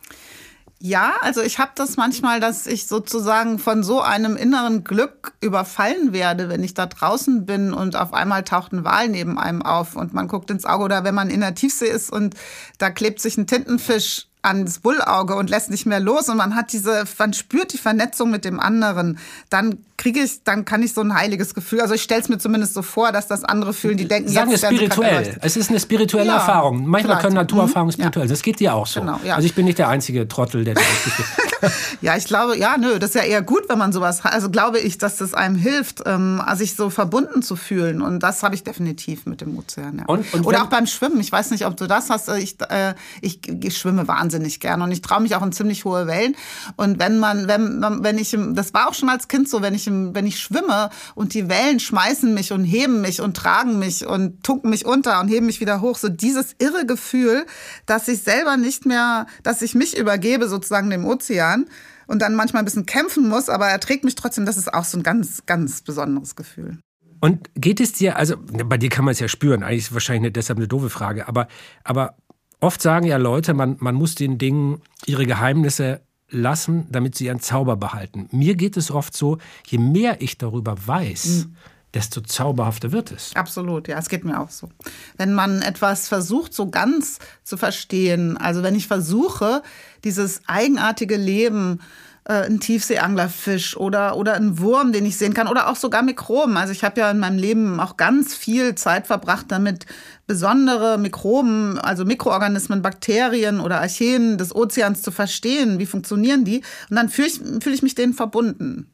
Speaker 2: Ja, also ich habe das manchmal, dass ich sozusagen von so einem inneren Glück überfallen werde, wenn ich da draußen bin und auf einmal taucht ein Wal neben einem auf und man guckt ins Auge oder wenn man in der Tiefsee ist und da klebt sich ein Tintenfisch ans Bullauge und lässt nicht mehr los und man hat diese, man spürt die Vernetzung mit dem anderen, dann kriege ich, dann kann ich so ein heiliges Gefühl. Also ich stelle es mir zumindest so vor, dass das andere fühlen, die denken,
Speaker 1: Sagen
Speaker 2: jetzt
Speaker 1: wir spirituell. Es ist eine spirituelle ja, Erfahrung. Manchmal vielleicht. können Naturerfahrungen mhm. spirituell. Ja. Das geht dir auch so. Genau, ja. Also ich bin nicht der einzige Trottel, der das
Speaker 2: Ja, ich glaube, ja, nö, das ist ja eher gut, wenn man sowas hat. Also glaube ich, dass das einem hilft, ähm, sich so verbunden zu fühlen. Und das habe ich definitiv mit dem Ozean. Ja. Und, und Oder auch beim Schwimmen. Ich weiß nicht, ob du das hast. Ich, äh, ich, ich schwimme wahnsinnig gern und ich traue mich auch in ziemlich hohe Wellen. Und wenn man, wenn, wenn ich, das war auch schon als Kind so, wenn ich, wenn ich schwimme und die Wellen schmeißen mich und heben mich und tragen mich und tunken mich unter und heben mich wieder hoch, so dieses irre Gefühl, dass ich selber nicht mehr, dass ich mich übergebe sozusagen dem Ozean und dann manchmal ein bisschen kämpfen muss, aber er trägt mich trotzdem. Das ist auch so ein ganz, ganz besonderes Gefühl.
Speaker 1: Und geht es dir, also bei dir kann man es ja spüren, eigentlich ist es wahrscheinlich deshalb eine doofe Frage, aber, aber Oft sagen ja Leute, man, man muss den Dingen ihre Geheimnisse lassen, damit sie ihren Zauber behalten. Mir geht es oft so, je mehr ich darüber weiß, mhm. desto zauberhafter wird es.
Speaker 2: Absolut, ja, es geht mir auch so. Wenn man etwas versucht, so ganz zu verstehen, also wenn ich versuche, dieses eigenartige Leben äh, ein Tiefseeanglerfisch oder, oder ein Wurm, den ich sehen kann oder auch sogar Mikroben. Also ich habe ja in meinem Leben auch ganz viel Zeit verbracht damit, besondere Mikroben, also Mikroorganismen, Bakterien oder Archeen des Ozeans zu verstehen. Wie funktionieren die? Und dann fühle ich, fühl ich mich denen verbunden.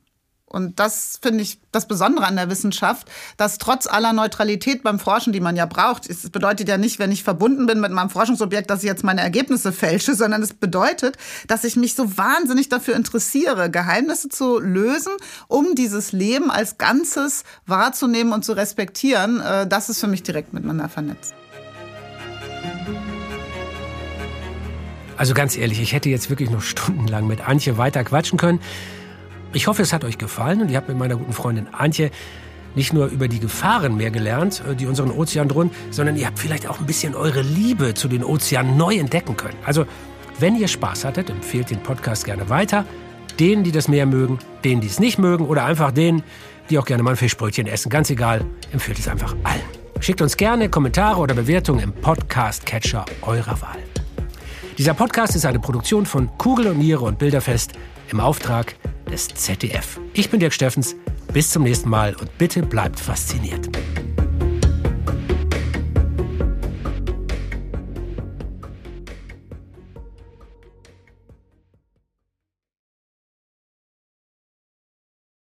Speaker 2: Und das finde ich das Besondere an der Wissenschaft, dass trotz aller Neutralität beim Forschen, die man ja braucht, es bedeutet ja nicht, wenn ich verbunden bin mit meinem Forschungsobjekt, dass ich jetzt meine Ergebnisse fälsche, sondern es bedeutet, dass ich mich so wahnsinnig dafür interessiere, Geheimnisse zu lösen, um dieses Leben als Ganzes wahrzunehmen und zu respektieren. Äh, das ist für mich direkt miteinander vernetzt.
Speaker 1: Also ganz ehrlich, ich hätte jetzt wirklich noch stundenlang mit Antje weiter quatschen können. Ich hoffe, es hat euch gefallen und ihr habt mit meiner guten Freundin Antje nicht nur über die Gefahren mehr gelernt, äh, die unseren Ozean drohen, sondern ihr habt vielleicht auch ein bisschen eure Liebe zu den Ozeanen neu entdecken können. Also, wenn ihr Spaß hattet, empfehlt den Podcast gerne weiter. Denen, die das Meer mögen, denen, die es nicht mögen oder einfach denen, die auch gerne mal ein Fischbrötchen essen. Ganz egal, empfehlt es einfach allen. Schickt uns gerne Kommentare oder Bewertungen im Podcast-Catcher eurer Wahl. Dieser Podcast ist eine Produktion von Kugel und Niere und Bilderfest im Auftrag des ZDF. Ich bin Dirk Steffens. Bis zum nächsten Mal und bitte bleibt fasziniert.